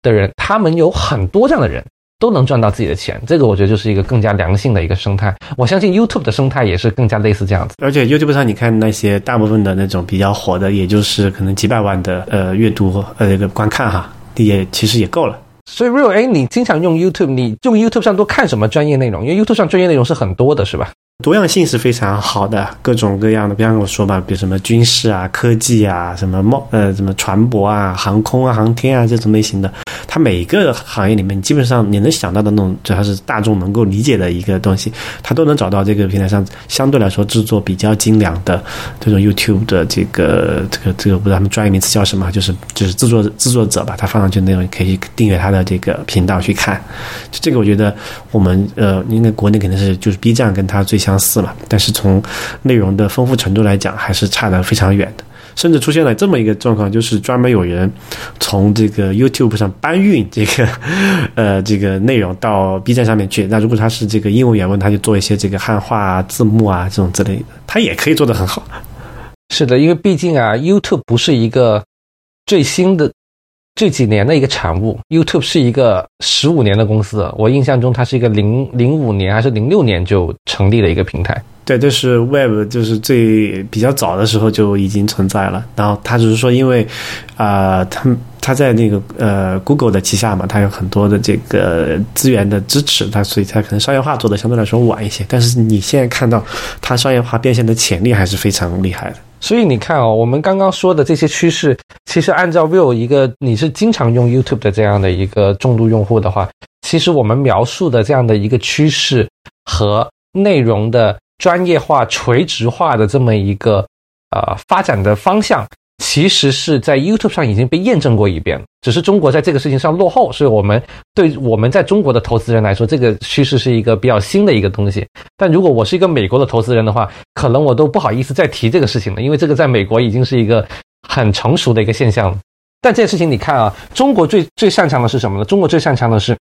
的人，他们有很多这样的人。都能赚到自己的钱，这个我觉得就是一个更加良性的一个生态。我相信 YouTube 的生态也是更加类似这样子。而且 YouTube 上你看那些大部分的那种比较火的，也就是可能几百万的呃阅读呃这个观看哈，也其实也够了。所以 Real，哎，你经常用 YouTube，你用 YouTube 上都看什么专业内容？因为 YouTube 上专业内容是很多的，是吧？多样性是非常好的，各种各样的，比方我说吧，比如什么军事啊、科技啊、什么贸呃、什么船舶啊、航空啊、航天啊这种类型的，它每个行业里面，基本上你能想到的那种，只要是大众能够理解的一个东西，它都能找到这个平台上相对来说制作比较精良的这种 YouTube 的这个这个这个不知道他们专业名词叫什么，就是就是制作制作者吧，他放上去内容可以订阅他的这个频道去看。这个，我觉得我们呃，应该国内肯定是就是 B 站跟他最相相似嘛，但是从内容的丰富程度来讲，还是差得非常远的。甚至出现了这么一个状况，就是专门有人从这个 YouTube 上搬运这个 呃这个内容到 B 站上面去。那如果他是这个英文原文，他就做一些这个汉化啊、字幕啊这种之类的，他也可以做得很好。是的，因为毕竟啊，YouTube 不是一个最新的。这几年的一个产物，YouTube 是一个十五年的公司。我印象中，它是一个零零五年还是零六年就成立的一个平台。对，这是 Web，就是最比较早的时候就已经存在了。然后它只是说，因为啊，它它在那个呃 Google 的旗下嘛，它有很多的这个资源的支持，它所以它可能商业化做的相对来说晚一些。但是你现在看到它商业化变现的潜力还是非常厉害的。所以你看哦，我们刚刚说的这些趋势，其实按照 Will 一个你是经常用 YouTube 的这样的一个重度用户的话，其实我们描述的这样的一个趋势和内容的专业化、垂直化的这么一个呃发展的方向。其实是在 YouTube 上已经被验证过一遍了，只是中国在这个事情上落后，所以我们对我们在中国的投资人来说，这个趋势是一个比较新的一个东西。但如果我是一个美国的投资人的话，可能我都不好意思再提这个事情了，因为这个在美国已经是一个很成熟的一个现象了。但这件事情你看啊，中国最最擅长的是什么呢？中国最擅长的是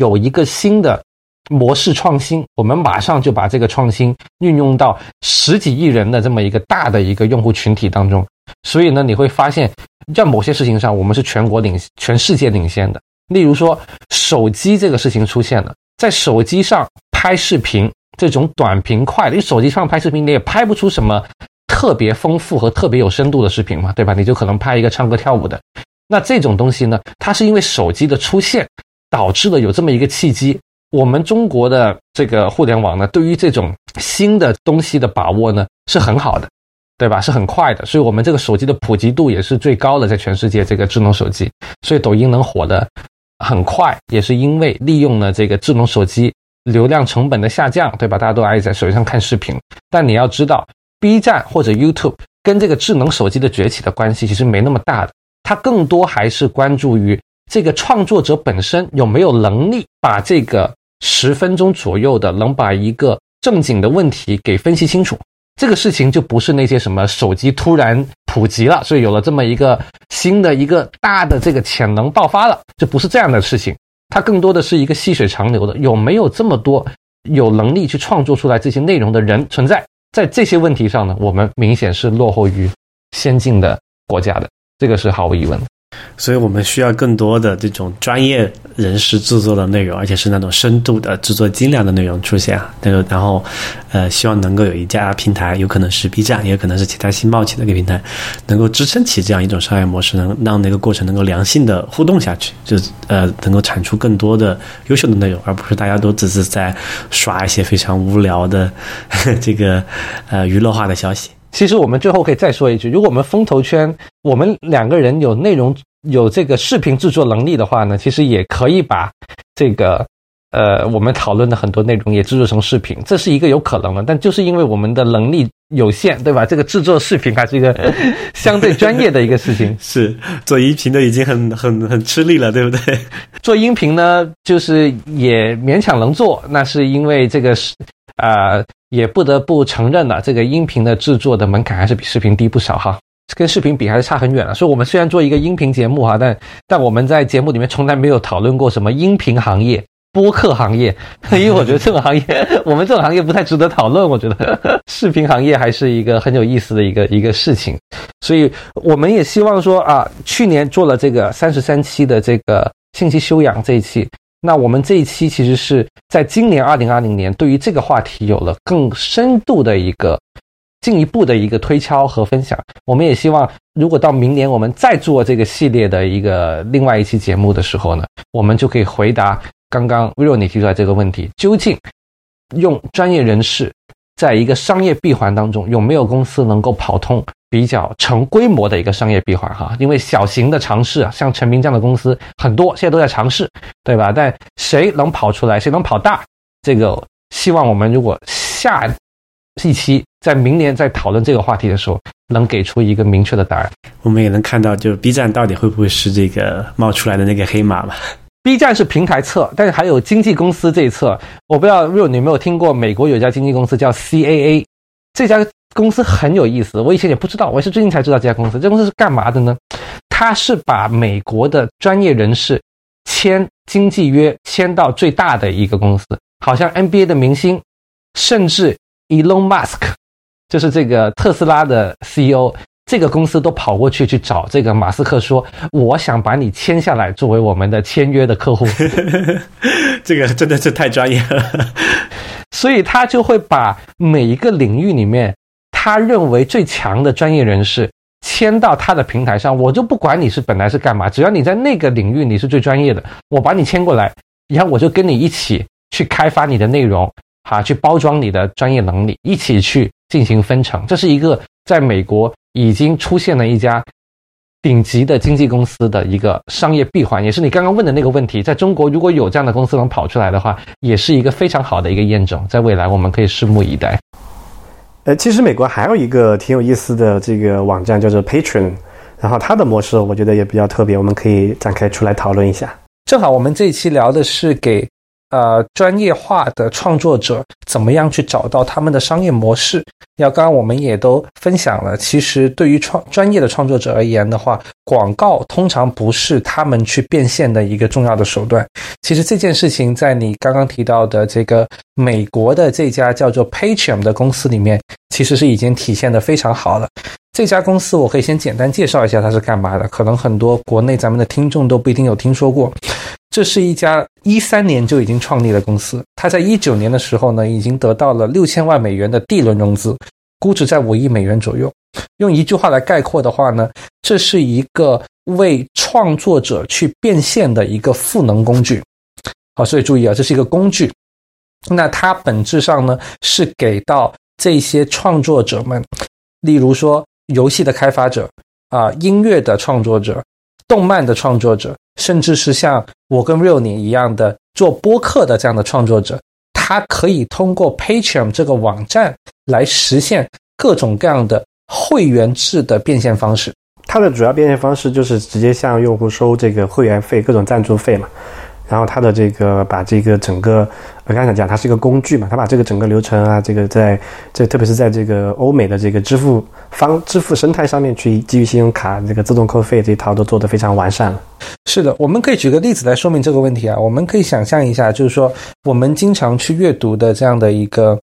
有一个新的模式创新，我们马上就把这个创新运用到十几亿人的这么一个大的一个用户群体当中。所以呢，你会发现，在某些事情上，我们是全国领、全世界领先的。例如说，手机这个事情出现了，在手机上拍视频这种短平快的，你手机上拍视频你也拍不出什么特别丰富和特别有深度的视频嘛，对吧？你就可能拍一个唱歌跳舞的。那这种东西呢，它是因为手机的出现导致了有这么一个契机。我们中国的这个互联网呢，对于这种新的东西的把握呢，是很好的。对吧？是很快的，所以我们这个手机的普及度也是最高的，在全世界这个智能手机，所以抖音能火的很快，也是因为利用了这个智能手机流量成本的下降，对吧？大家都爱在手机上看视频。但你要知道，B 站或者 YouTube 跟这个智能手机的崛起的关系其实没那么大的，它更多还是关注于这个创作者本身有没有能力把这个十分钟左右的能把一个正经的问题给分析清楚。这个事情就不是那些什么手机突然普及了，所以有了这么一个新的一个大的这个潜能爆发了，这不是这样的事情。它更多的是一个细水长流的，有没有这么多有能力去创作出来这些内容的人存在？在这些问题上呢，我们明显是落后于先进的国家的。这个是毫无疑问的。所以我们需要更多的这种专业人士制作的内容，而且是那种深度的制作精良的内容出现啊。这个，然后，呃，希望能够有一家平台，有可能是 B 站，也可能是其他新冒起的一个平台，能够支撑起这样一种商业模式，能让那个过程能够良性的互动下去，就呃，能够产出更多的优秀的内容，而不是大家都只是在刷一些非常无聊的这个呃娱乐化的消息。其实我们最后可以再说一句：如果我们风投圈，我们两个人有内容、有这个视频制作能力的话呢，其实也可以把这个呃我们讨论的很多内容也制作成视频，这是一个有可能的。但就是因为我们的能力有限，对吧？这个制作视频还是一个 相对专业的一个事情。是做音频的已经很很很吃力了，对不对？做音频呢，就是也勉强能做，那是因为这个是啊。也不得不承认了，这个音频的制作的门槛还是比视频低不少哈，跟视频比还是差很远了。所以，我们虽然做一个音频节目哈，但但我们在节目里面从来没有讨论过什么音频行业、播客行业，因为我觉得这种行业，我们这种行业不太值得讨论。我觉得 视频行业还是一个很有意思的一个一个事情。所以，我们也希望说啊，去年做了这个三十三期的这个信息修养这一期。那我们这一期其实是在今年二零二零年，对于这个话题有了更深度的一个进一步的一个推敲和分享。我们也希望，如果到明年我们再做这个系列的一个另外一期节目的时候呢，我们就可以回答刚刚 Will 你提出来这个问题：究竟用专业人士在一个商业闭环当中，有没有公司能够跑通？比较成规模的一个商业闭环哈，因为小型的尝试啊，像陈明这样的公司很多，现在都在尝试，对吧？但谁能跑出来，谁能跑大？这个希望我们如果下一期在明年在讨论这个话题的时候，能给出一个明确的答案。我们也能看到，就 B 站到底会不会是这个冒出来的那个黑马嘛？B 站是平台侧，但是还有经纪公司这一侧。我不知道 Real 你有没有听过，美国有家经纪公司叫 CAA，这家。公司很有意思，我以前也不知道，我是最近才知道这家公司。这公司是干嘛的呢？它是把美国的专业人士签经纪约签到最大的一个公司，好像 NBA 的明星，甚至 Elon Musk，就是这个特斯拉的 CEO，这个公司都跑过去去找这个马斯克说：“我想把你签下来作为我们的签约的客户。”这个真的是太专业了，所以他就会把每一个领域里面。他认为最强的专业人士签到他的平台上，我就不管你是本来是干嘛，只要你在那个领域你是最专业的，我把你签过来，然后我就跟你一起去开发你的内容，哈，去包装你的专业能力，一起去进行分成。这是一个在美国已经出现了一家顶级的经纪公司的一个商业闭环，也是你刚刚问的那个问题。在中国如果有这样的公司能跑出来的话，也是一个非常好的一个验证。在未来我们可以拭目以待。呃，其实美国还有一个挺有意思的这个网站，叫做 Patron，然后它的模式我觉得也比较特别，我们可以展开出来讨论一下。正好我们这一期聊的是给呃专业化的创作者怎么样去找到他们的商业模式。要刚刚我们也都分享了，其实对于创专业的创作者而言的话，广告通常不是他们去变现的一个重要的手段。其实这件事情在你刚刚提到的这个美国的这家叫做 Patreon 的公司里面，其实是已经体现的非常好了。这家公司我可以先简单介绍一下它是干嘛的，可能很多国内咱们的听众都不一定有听说过。这是一家一三年就已经创立的公司，它在一九年的时候呢，已经得到了六千万美元的 D 轮融资，估值在五亿美元左右。用一句话来概括的话呢，这是一个为创作者去变现的一个赋能工具。好，所以注意啊，这是一个工具。那它本质上呢，是给到这些创作者们，例如说游戏的开发者啊，音乐的创作者。动漫的创作者，甚至是像我跟 Real 你一样的做播客的这样的创作者，他可以通过 Patreon 这个网站来实现各种各样的会员制的变现方式。它的主要变现方式就是直接向用户收这个会员费、各种赞助费嘛。然后它的这个把这个整个，我刚才讲它是一个工具嘛，它把这个整个流程啊，这个在这特别是在这个欧美的这个支付方支付生态上面去基于信用卡这个自动扣费这一套都做得非常完善了。是的，我们可以举个例子来说明这个问题啊。我们可以想象一下，就是说我们经常去阅读的这样的一个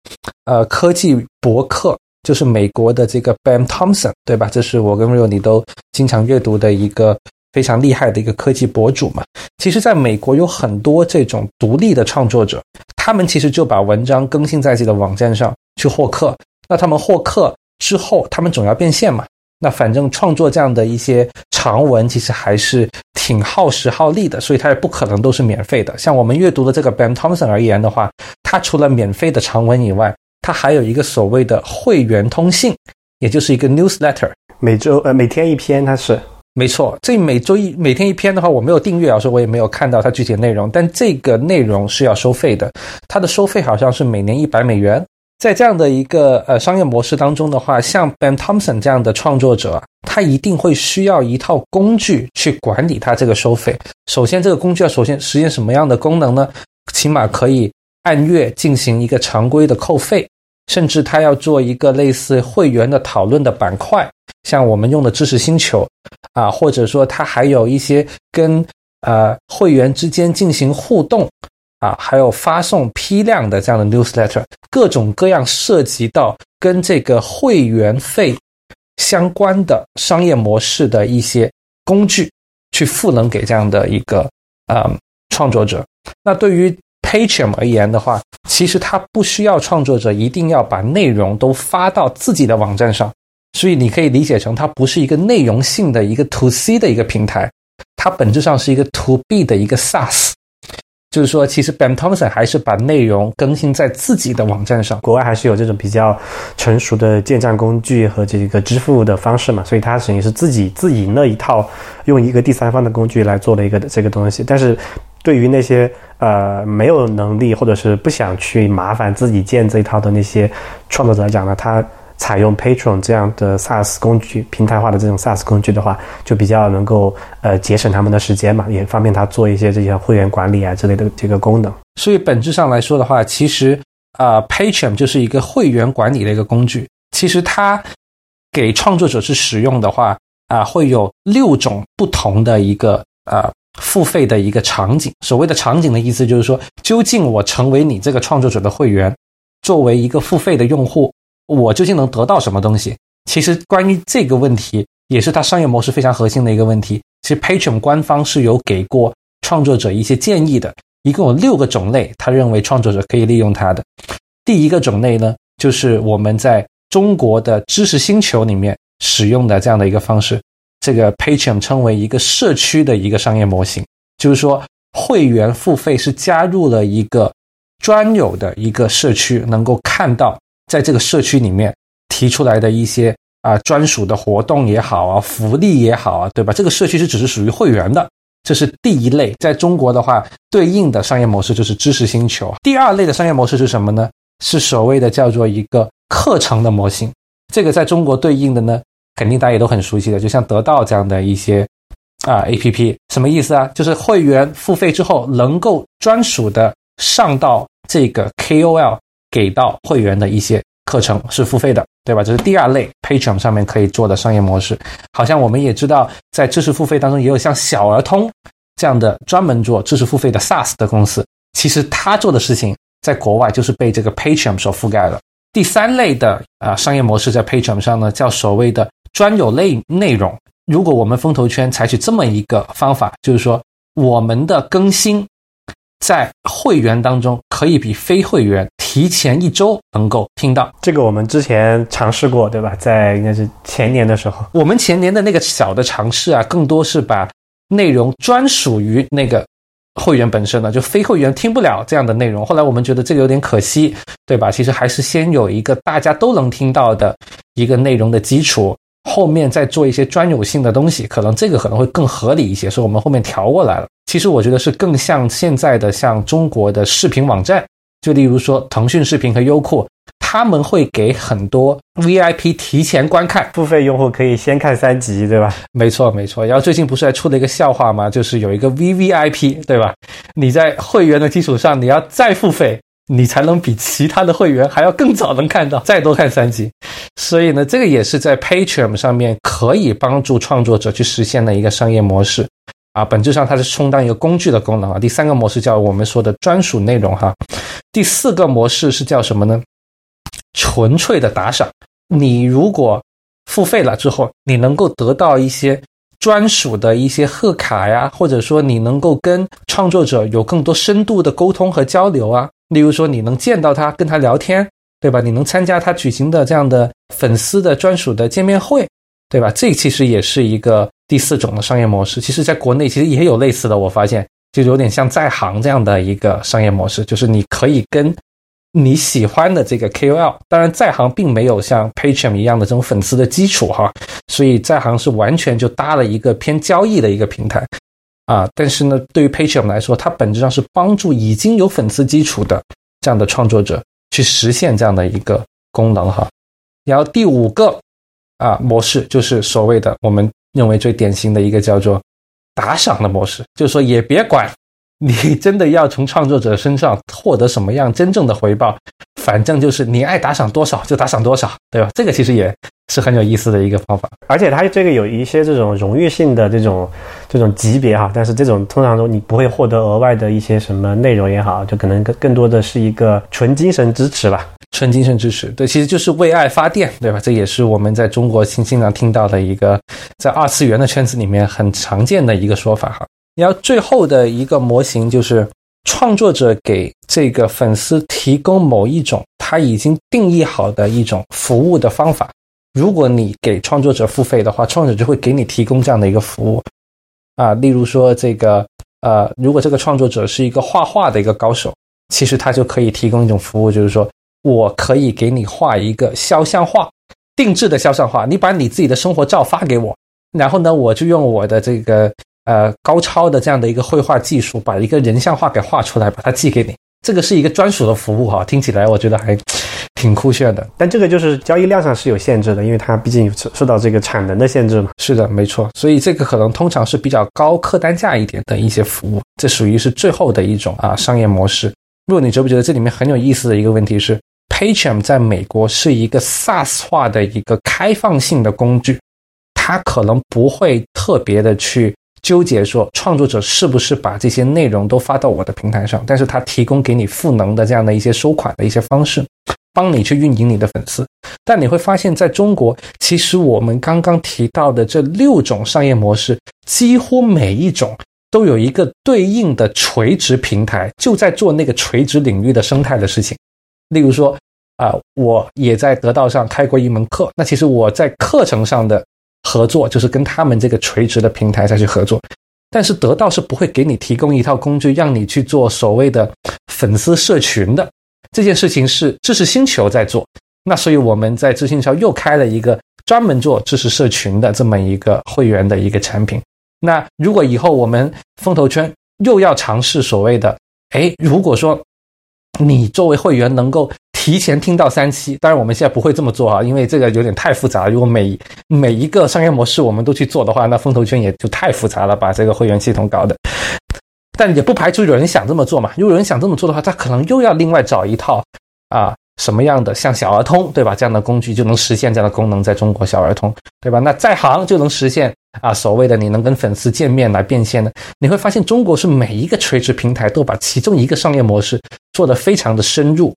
呃科技博客。就是美国的这个 Ben Thompson，对吧？这是我跟 Rio 你都经常阅读的一个非常厉害的一个科技博主嘛。其实，在美国有很多这种独立的创作者，他们其实就把文章更新在自己的网站上去获客。那他们获客之后，他们总要变现嘛。那反正创作这样的一些长文，其实还是挺耗时耗力的，所以它也不可能都是免费的。像我们阅读的这个 Ben Thompson 而言的话，它除了免费的长文以外，它还有一个所谓的会员通信，也就是一个 newsletter，每周呃每天一篇，它是没错。这每周一每天一篇的话，我没有订阅啊，所以我也没有看到它具体内容。但这个内容是要收费的，它的收费好像是每年一百美元。在这样的一个呃商业模式当中的话，像 Ben Thompson 这样的创作者，他一定会需要一套工具去管理他这个收费。首先，这个工具要首先实现什么样的功能呢？起码可以按月进行一个常规的扣费，甚至他要做一个类似会员的讨论的板块，像我们用的知识星球啊，或者说他还有一些跟呃会员之间进行互动。啊，还有发送批量的这样的 newsletter，各种各样涉及到跟这个会员费相关的商业模式的一些工具，去赋能给这样的一个啊创作者。那对于 Patreon 而言的话，其实它不需要创作者一定要把内容都发到自己的网站上，所以你可以理解成它不是一个内容性的一个 to C 的一个平台，它本质上是一个 to B 的一个 SaaS。就是说，其实 Ben Thompson 还是把内容更新在自己的网站上。国外还是有这种比较成熟的建站工具和这个支付的方式嘛，所以它等于是自己自营了一套，用一个第三方的工具来做的一个这个东西。但是，对于那些呃没有能力或者是不想去麻烦自己建这一套的那些创作者来讲呢，他。采用 Patron 这样的 SaaS 工具，平台化的这种 SaaS 工具的话，就比较能够呃节省他们的时间嘛，也方便他做一些这些会员管理啊之类的这个功能。所以本质上来说的话，其实啊，Patron 就是一个会员管理的一个工具。其实它给创作者去使用的话啊，会有六种不同的一个啊付费的一个场景。所谓的场景的意思就是说，究竟我成为你这个创作者的会员，作为一个付费的用户。我究竟能得到什么东西？其实关于这个问题，也是它商业模式非常核心的一个问题。其实 Patreon 官方是有给过创作者一些建议的，一共有六个种类，他认为创作者可以利用它的。第一个种类呢，就是我们在中国的知识星球里面使用的这样的一个方式，这个 Patreon 称为一个社区的一个商业模型，就是说会员付费是加入了一个专有的一个社区，能够看到。在这个社区里面提出来的一些啊专属的活动也好啊，福利也好啊，对吧？这个社区是只是属于会员的，这是第一类。在中国的话，对应的商业模式就是知识星球。第二类的商业模式是什么呢？是所谓的叫做一个课程的模型。这个在中国对应的呢，肯定大家也都很熟悉的，就像得到这样的一些啊 APP，什么意思啊？就是会员付费之后，能够专属的上到这个 KOL。给到会员的一些课程是付费的，对吧？这是第二类 Patreon 上面可以做的商业模式。好像我们也知道，在知识付费当中也有像小儿通这样的专门做知识付费的 SaaS 的公司。其实他做的事情在国外就是被这个 Patreon 所覆盖了。第三类的啊商业模式在 Patreon 上呢，叫所谓的专有类内容。如果我们风投圈采取这么一个方法，就是说我们的更新。在会员当中，可以比非会员提前一周能够听到。这个我们之前尝试过，对吧？在应该是前年的时候，我们前年的那个小的尝试啊，更多是把内容专属于那个会员本身的，就非会员听不了这样的内容。后来我们觉得这个有点可惜，对吧？其实还是先有一个大家都能听到的一个内容的基础。后面再做一些专有性的东西，可能这个可能会更合理一些，所以我们后面调过来了。其实我觉得是更像现在的像中国的视频网站，就例如说腾讯视频和优酷，他们会给很多 VIP 提前观看，付费用户可以先看三集，对吧？没错没错。然后最近不是还出了一个笑话吗？就是有一个 VVIP，对吧？你在会员的基础上，你要再付费。你才能比其他的会员还要更早能看到，再多看三集。所以呢，这个也是在 Patreon 上面可以帮助创作者去实现的一个商业模式啊。本质上它是充当一个工具的功能啊。第三个模式叫我们说的专属内容哈。第四个模式是叫什么呢？纯粹的打赏。你如果付费了之后，你能够得到一些专属的一些贺卡呀，或者说你能够跟创作者有更多深度的沟通和交流啊。例如说，你能见到他，跟他聊天，对吧？你能参加他举行的这样的粉丝的专属的见面会，对吧？这其实也是一个第四种的商业模式。其实，在国内其实也有类似的，我发现就有点像在行这样的一个商业模式，就是你可以跟。你喜欢的这个 KOL，当然在行并没有像 Patreon 一样的这种粉丝的基础哈，所以在行是完全就搭了一个偏交易的一个平台啊。但是呢，对于 Patreon 来说，它本质上是帮助已经有粉丝基础的这样的创作者去实现这样的一个功能哈。然后第五个啊模式就是所谓的我们认为最典型的一个叫做打赏的模式，就是说也别管。你真的要从创作者身上获得什么样真正的回报？反正就是你爱打赏多少就打赏多少，对吧？这个其实也是很有意思的一个方法，而且它这个有一些这种荣誉性的这种这种级别哈，但是这种通常中你不会获得额外的一些什么内容也好，就可能更更多的是一个纯精神支持吧，纯精神支持，对，其实就是为爱发电，对吧？这也是我们在中国经经常听到的一个在二次元的圈子里面很常见的一个说法哈。然后最后的一个模型就是创作者给这个粉丝提供某一种他已经定义好的一种服务的方法。如果你给创作者付费的话，创作者就会给你提供这样的一个服务啊。例如说，这个呃，如果这个创作者是一个画画的一个高手，其实他就可以提供一种服务，就是说我可以给你画一个肖像画，定制的肖像画。你把你自己的生活照发给我，然后呢，我就用我的这个。呃，高超的这样的一个绘画技术，把一个人像画给画出来，把它寄给你，这个是一个专属的服务哈，听起来我觉得还挺酷炫的。但这个就是交易量上是有限制的，因为它毕竟受到这个产能的限制嘛。是的，没错。所以这个可能通常是比较高客单价一点的一些服务，这属于是最后的一种啊商业模式。如果你觉不觉得这里面很有意思的一个问题是，Patreon 在美国是一个 SaaS 化的一个开放性的工具，它可能不会特别的去。纠结说创作者是不是把这些内容都发到我的平台上，但是他提供给你赋能的这样的一些收款的一些方式，帮你去运营你的粉丝。但你会发现在中国，其实我们刚刚提到的这六种商业模式，几乎每一种都有一个对应的垂直平台，就在做那个垂直领域的生态的事情。例如说，啊，我也在得道上开过一门课，那其实我在课程上的。合作就是跟他们这个垂直的平台再去合作，但是得到是不会给你提供一套工具，让你去做所谓的粉丝社群的这件事情是知识星球在做。那所以我们在知识星球又开了一个专门做知识社群的这么一个会员的一个产品。那如果以后我们风投圈又要尝试所谓的，哎，如果说你作为会员能够。提前听到三期，当然我们现在不会这么做啊，因为这个有点太复杂。如果每每一个商业模式我们都去做的话，那风投圈也就太复杂了，把这个会员系统搞的。但也不排除有人想这么做嘛。如果有人想这么做的话，他可能又要另外找一套啊什么样的像小儿通对吧这样的工具就能实现这样的功能，在中国小儿通对吧？那在行就能实现啊所谓的你能跟粉丝见面来变现的。你会发现中国是每一个垂直平台都把其中一个商业模式做得非常的深入。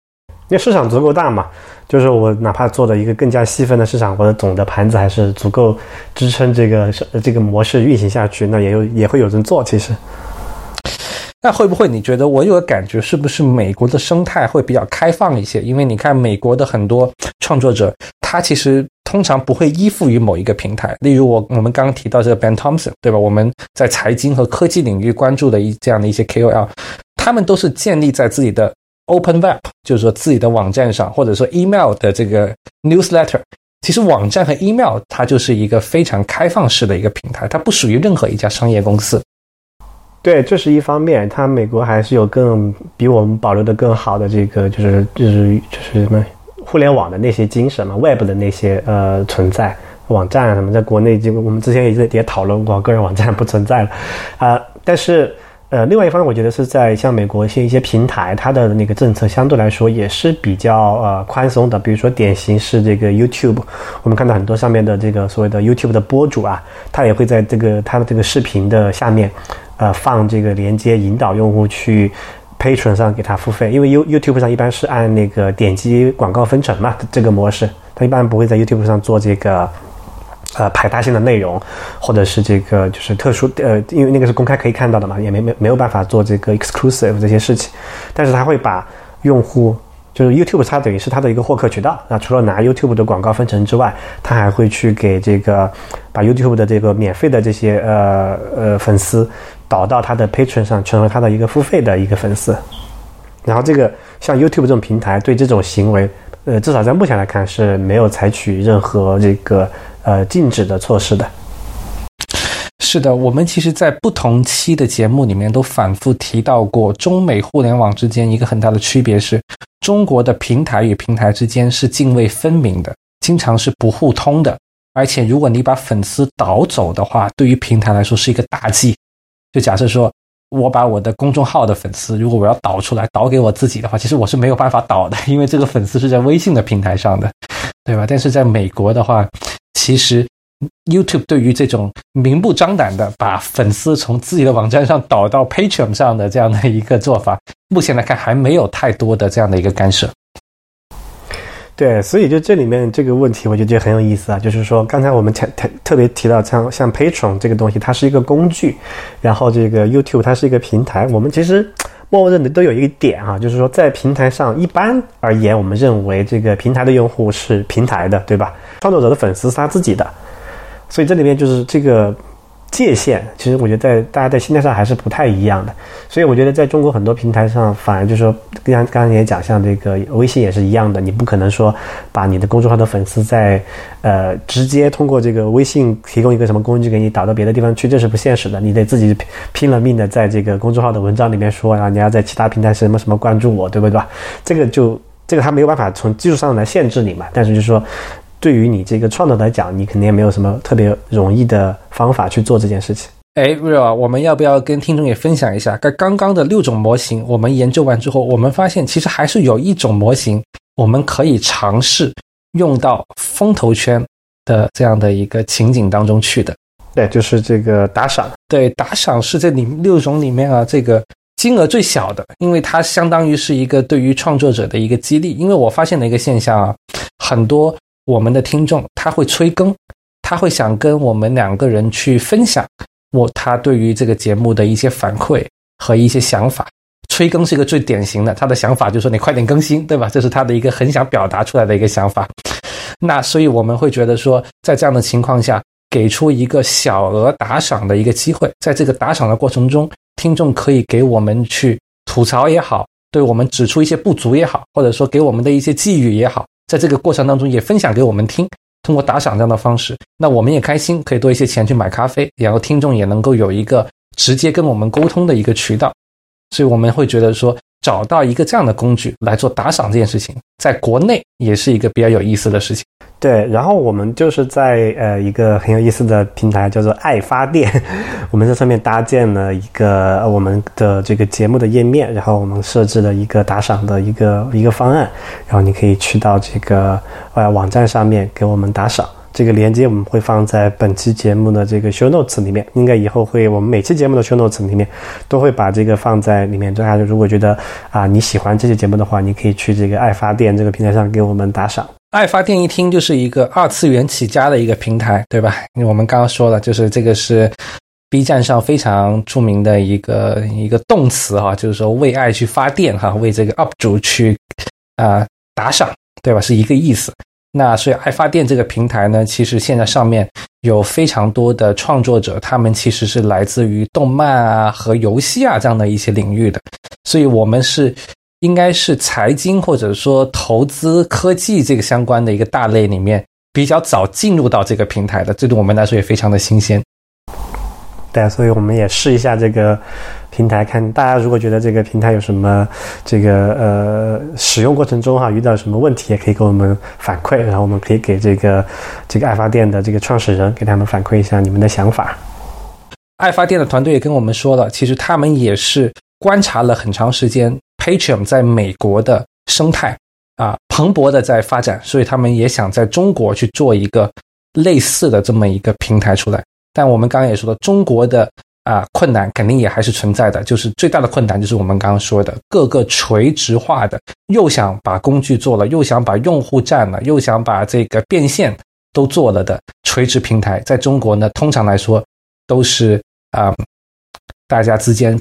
因为市场足够大嘛，就是我哪怕做的一个更加细分的市场，或者总的盘子还是足够支撑这个这个模式运行下去，那也有也会有人做。其实，那会不会你觉得我有个感觉，是不是美国的生态会比较开放一些？因为你看美国的很多创作者，他其实通常不会依附于某一个平台。例如我我们刚刚提到这个 Ben Thompson，对吧？我们在财经和科技领域关注的一这样的一些 KOL，他们都是建立在自己的。Open Web 就是说自己的网站上，或者说 email 的这个 newsletter，其实网站和 email 它就是一个非常开放式的一个平台，它不属于任何一家商业公司。对，这是一方面，它美国还是有更比我们保留的更好的这个，就是就是就是什么互联网的那些精神嘛，Web 的那些呃存在，网站啊什么，在国内就我们之前也也讨论过，个人网站不存在了啊，但是。呃，另外一方面，我觉得是在像美国一些一些平台，它的那个政策相对来说也是比较呃宽松的。比如说，典型是这个 YouTube，我们看到很多上面的这个所谓的 YouTube 的博主啊，他也会在这个他的这个视频的下面，呃，放这个连接，引导用户去 Patreon 上给他付费。因为 You YouTube 上一般是按那个点击广告分成嘛，这个模式。他一般不会在 YouTube 上做这个。呃，排他性的内容，或者是这个就是特殊呃，因为那个是公开可以看到的嘛，也没没没有办法做这个 exclusive 这些事情。但是他会把用户，就是 YouTube 它等于是它的一个获客渠道。那除了拿 YouTube 的广告分成之外，他还会去给这个把 YouTube 的这个免费的这些呃呃粉丝导到他的 Patreon 上，成为他的一个付费的一个粉丝。然后这个像 YouTube 这种平台对这种行为，呃，至少在目前来看是没有采取任何这个。呃，禁止的措施的，是的，我们其实，在不同期的节目里面都反复提到过，中美互联网之间一个很大的区别是，中国的平台与平台之间是泾渭分明的，经常是不互通的，而且如果你把粉丝导走的话，对于平台来说是一个大忌。就假设说我把我的公众号的粉丝，如果我要导出来，导给我自己的话，其实我是没有办法导的，因为这个粉丝是在微信的平台上的，对吧？但是在美国的话，其实，YouTube 对于这种明目张胆的把粉丝从自己的网站上导到 Patreon 上的这样的一个做法，目前来看还没有太多的这样的一个干涉。对，所以就这里面这个问题，我觉得很有意思啊。就是说，刚才我们特特特别提到，像像 Patron 这个东西，它是一个工具，然后这个 YouTube 它是一个平台。我们其实默认的都有一个点啊，就是说在平台上，一般而言，我们认为这个平台的用户是平台的，对吧？创作者的粉丝是他自己的，所以这里面就是这个界限，其实我觉得在大家在心态上还是不太一样的。所以我觉得在中国很多平台上，反而就是说，像刚刚也讲，像这个微信也是一样的，你不可能说把你的公众号的粉丝在呃直接通过这个微信提供一个什么工具给你导到别的地方去，这是不现实的。你得自己拼了命的在这个公众号的文章里面说然后，你要在其他平台什么什么关注我，对不对吧？这个就这个他没有办法从技术上来限制你嘛，但是就是说。对于你这个创作来讲，你肯定也没有什么特别容易的方法去做这件事情。哎，Real 啊，我们要不要跟听众也分享一下？刚刚刚的六种模型，我们研究完之后，我们发现其实还是有一种模型，我们可以尝试用到风投圈的这样的一个情景当中去的。对，就是这个打赏。对，打赏是这里六种里面啊，这个金额最小的，因为它相当于是一个对于创作者的一个激励。因为我发现了一个现象啊，很多。我们的听众他会催更，他会想跟我们两个人去分享我他对于这个节目的一些反馈和一些想法。催更是一个最典型的，他的想法就是说你快点更新，对吧？这是他的一个很想表达出来的一个想法。那所以我们会觉得说，在这样的情况下，给出一个小额打赏的一个机会，在这个打赏的过程中，听众可以给我们去吐槽也好，对我们指出一些不足也好，或者说给我们的一些寄语也好。在这个过程当中，也分享给我们听，通过打赏这样的方式，那我们也开心，可以多一些钱去买咖啡，然后听众也能够有一个直接跟我们沟通的一个渠道，所以我们会觉得说，找到一个这样的工具来做打赏这件事情，在国内也是一个比较有意思的事情。对，然后我们就是在呃一个很有意思的平台叫做爱发电，我们在上面搭建了一个我们的这个节目的页面，然后我们设置了一个打赏的一个一个方案，然后你可以去到这个呃网站上面给我们打赏，这个链接我们会放在本期节目的这个 show notes 里面，应该以后会我们每期节目的 show notes 里面都会把这个放在里面，大家如果觉得啊你喜欢这期节目的话，你可以去这个爱发电这个平台上给我们打赏。爱发电一听就是一个二次元起家的一个平台，对吧？因为我们刚刚说了，就是这个是 B 站上非常著名的一个一个动词哈，就是说为爱去发电哈，为这个 UP 主去啊打赏，对吧？是一个意思。那所以爱发电这个平台呢，其实现在上面有非常多的创作者，他们其实是来自于动漫啊和游戏啊这样的一些领域的，所以我们是。应该是财经或者说投资科技这个相关的一个大类里面比较早进入到这个平台的，这对我们来说也非常的新鲜。对，所以我们也试一下这个平台，看大家如果觉得这个平台有什么这个呃使用过程中哈遇到什么问题，也可以给我们反馈，然后我们可以给这个这个爱发电的这个创始人给他们反馈一下你们的想法。爱发电的团队也跟我们说了，其实他们也是观察了很长时间。Patreon 在美国的生态啊蓬勃的在发展，所以他们也想在中国去做一个类似的这么一个平台出来。但我们刚刚也说了，中国的啊，困难肯定也还是存在的。就是最大的困难就是我们刚刚说的，各个垂直化的，又想把工具做了，又想把用户占了，又想把这个变现都做了的垂直平台，在中国呢，通常来说都是啊，大家之间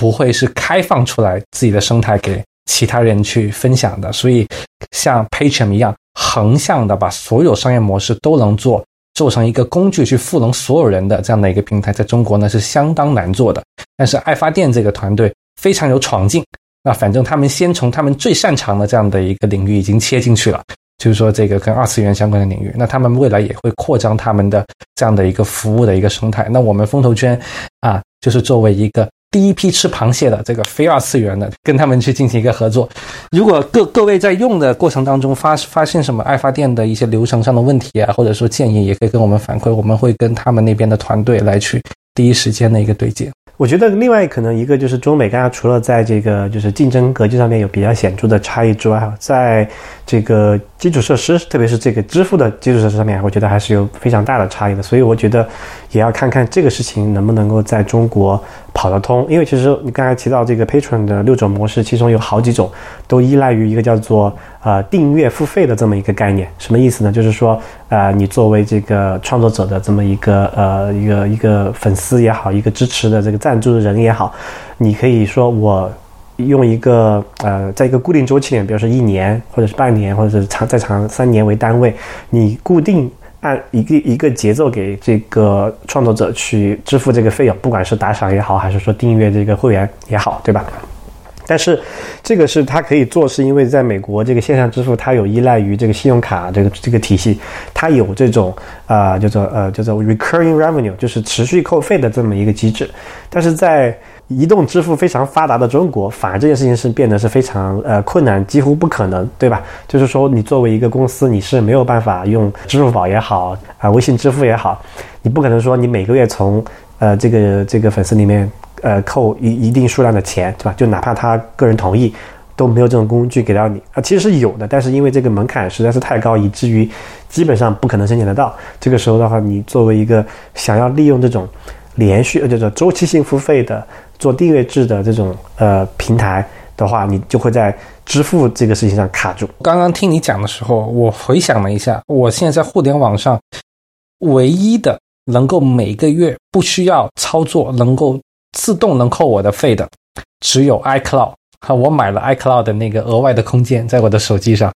不会是开放出来自己的生态给其他人去分享的。所以像 p a t r o n 一样，横向的把所有商业模式都能做。做成一个工具去赋能所有人的这样的一个平台，在中国呢是相当难做的。但是爱发电这个团队非常有闯劲，那反正他们先从他们最擅长的这样的一个领域已经切进去了，就是说这个跟二次元相关的领域。那他们未来也会扩张他们的这样的一个服务的一个生态。那我们风投圈啊，就是作为一个。第一批吃螃蟹的这个非二次元的，跟他们去进行一个合作。如果各各位在用的过程当中发发现什么爱发电的一些流程上的问题啊，或者说建议，也可以跟我们反馈，我们会跟他们那边的团队来去第一时间的一个对接。我觉得另外可能一个就是中美刚刚除了在这个就是竞争格局上面有比较显著的差异之外，在这个基础设施，特别是这个支付的基础设施上面，我觉得还是有非常大的差异的。所以我觉得也要看看这个事情能不能够在中国跑得通。因为其实你刚才提到这个 Patron 的六种模式，其中有好几种都依赖于一个叫做呃订阅付费的这么一个概念。什么意思呢？就是说呃你作为这个创作者的这么一个呃一个一个粉丝也好，一个支持的这个赞助的人也好，你可以说我用一个呃，在一个固定周期里，比如说一年，或者是半年，或者是长再长三年为单位，你固定按一个一个节奏给这个创作者去支付这个费用，不管是打赏也好，还是说订阅这个会员也好，对吧？但是这个是它可以做，是因为在美国这个线上支付，它有依赖于这个信用卡这个这个体系，它有这种啊叫做呃叫做 recurring revenue，就是持续扣费的这么一个机制。但是在移动支付非常发达的中国，反而这件事情是变得是非常呃困难，几乎不可能，对吧？就是说你作为一个公司，你是没有办法用支付宝也好啊，微信支付也好，你不可能说你每个月从呃这个这个粉丝里面。呃，扣一一定数量的钱，对吧？就哪怕他个人同意，都没有这种工具给到你啊。其实是有的，但是因为这个门槛实在是太高，以至于基本上不可能申请得到。这个时候的话，你作为一个想要利用这种连续呃，叫做周期性付费的做订阅制的这种呃平台的话，你就会在支付这个事情上卡住。刚刚听你讲的时候，我回想了一下，我现在在互联网上唯一的能够每个月不需要操作，能够自动能扣我的费的，只有 iCloud。我买了 iCloud 的那个额外的空间，在我的手机上。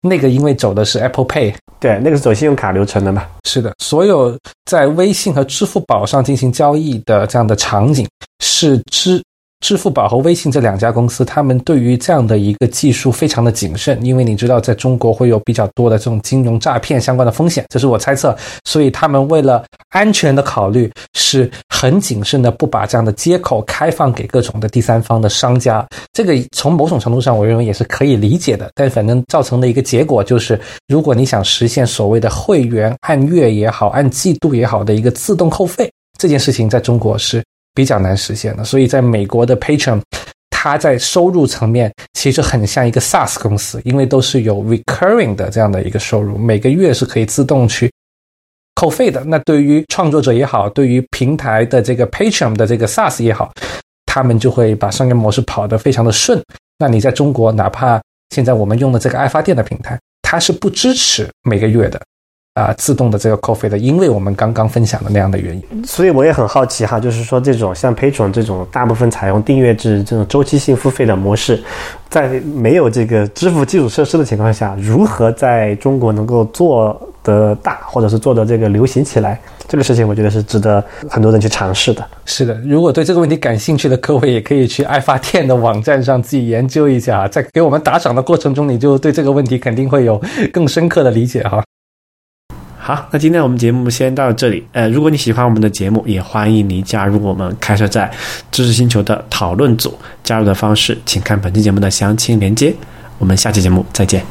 那个因为走的是 Apple Pay，对，那个是走信用卡流程的嘛？是的，所有在微信和支付宝上进行交易的这样的场景是支。支付宝和微信这两家公司，他们对于这样的一个技术非常的谨慎，因为你知道，在中国会有比较多的这种金融诈骗相关的风险，这是我猜测。所以他们为了安全的考虑，是很谨慎的，不把这样的接口开放给各种的第三方的商家。这个从某种程度上，我认为也是可以理解的。但反正造成的一个结果就是，如果你想实现所谓的会员按月也好、按季度也好的一个自动扣费，这件事情在中国是。比较难实现的，所以在美国的 Patreon，它在收入层面其实很像一个 SaaS 公司，因为都是有 recurring 的这样的一个收入，每个月是可以自动去扣费的。那对于创作者也好，对于平台的这个 Patreon 的这个 SaaS 也好，他们就会把商业模式跑得非常的顺。那你在中国，哪怕现在我们用的这个爱发电的平台，它是不支持每个月的。啊，自动的这个扣费的，因为我们刚刚分享的那样的原因，所以我也很好奇哈，就是说这种像 Patron 这种大部分采用订阅制这种周期性付费的模式，在没有这个支付基础设施的情况下，如何在中国能够做得大，或者是做的这个流行起来，这个事情我觉得是值得很多人去尝试的。是的，如果对这个问题感兴趣的各位，也可以去爱发电的网站上自己研究一下，在给我们打赏的过程中，你就对这个问题肯定会有更深刻的理解哈。好，那今天我们节目先到这里。呃，如果你喜欢我们的节目，也欢迎你加入我们开设在知识星球的讨论组。加入的方式，请看本期节目的详情连接。我们下期节目再见。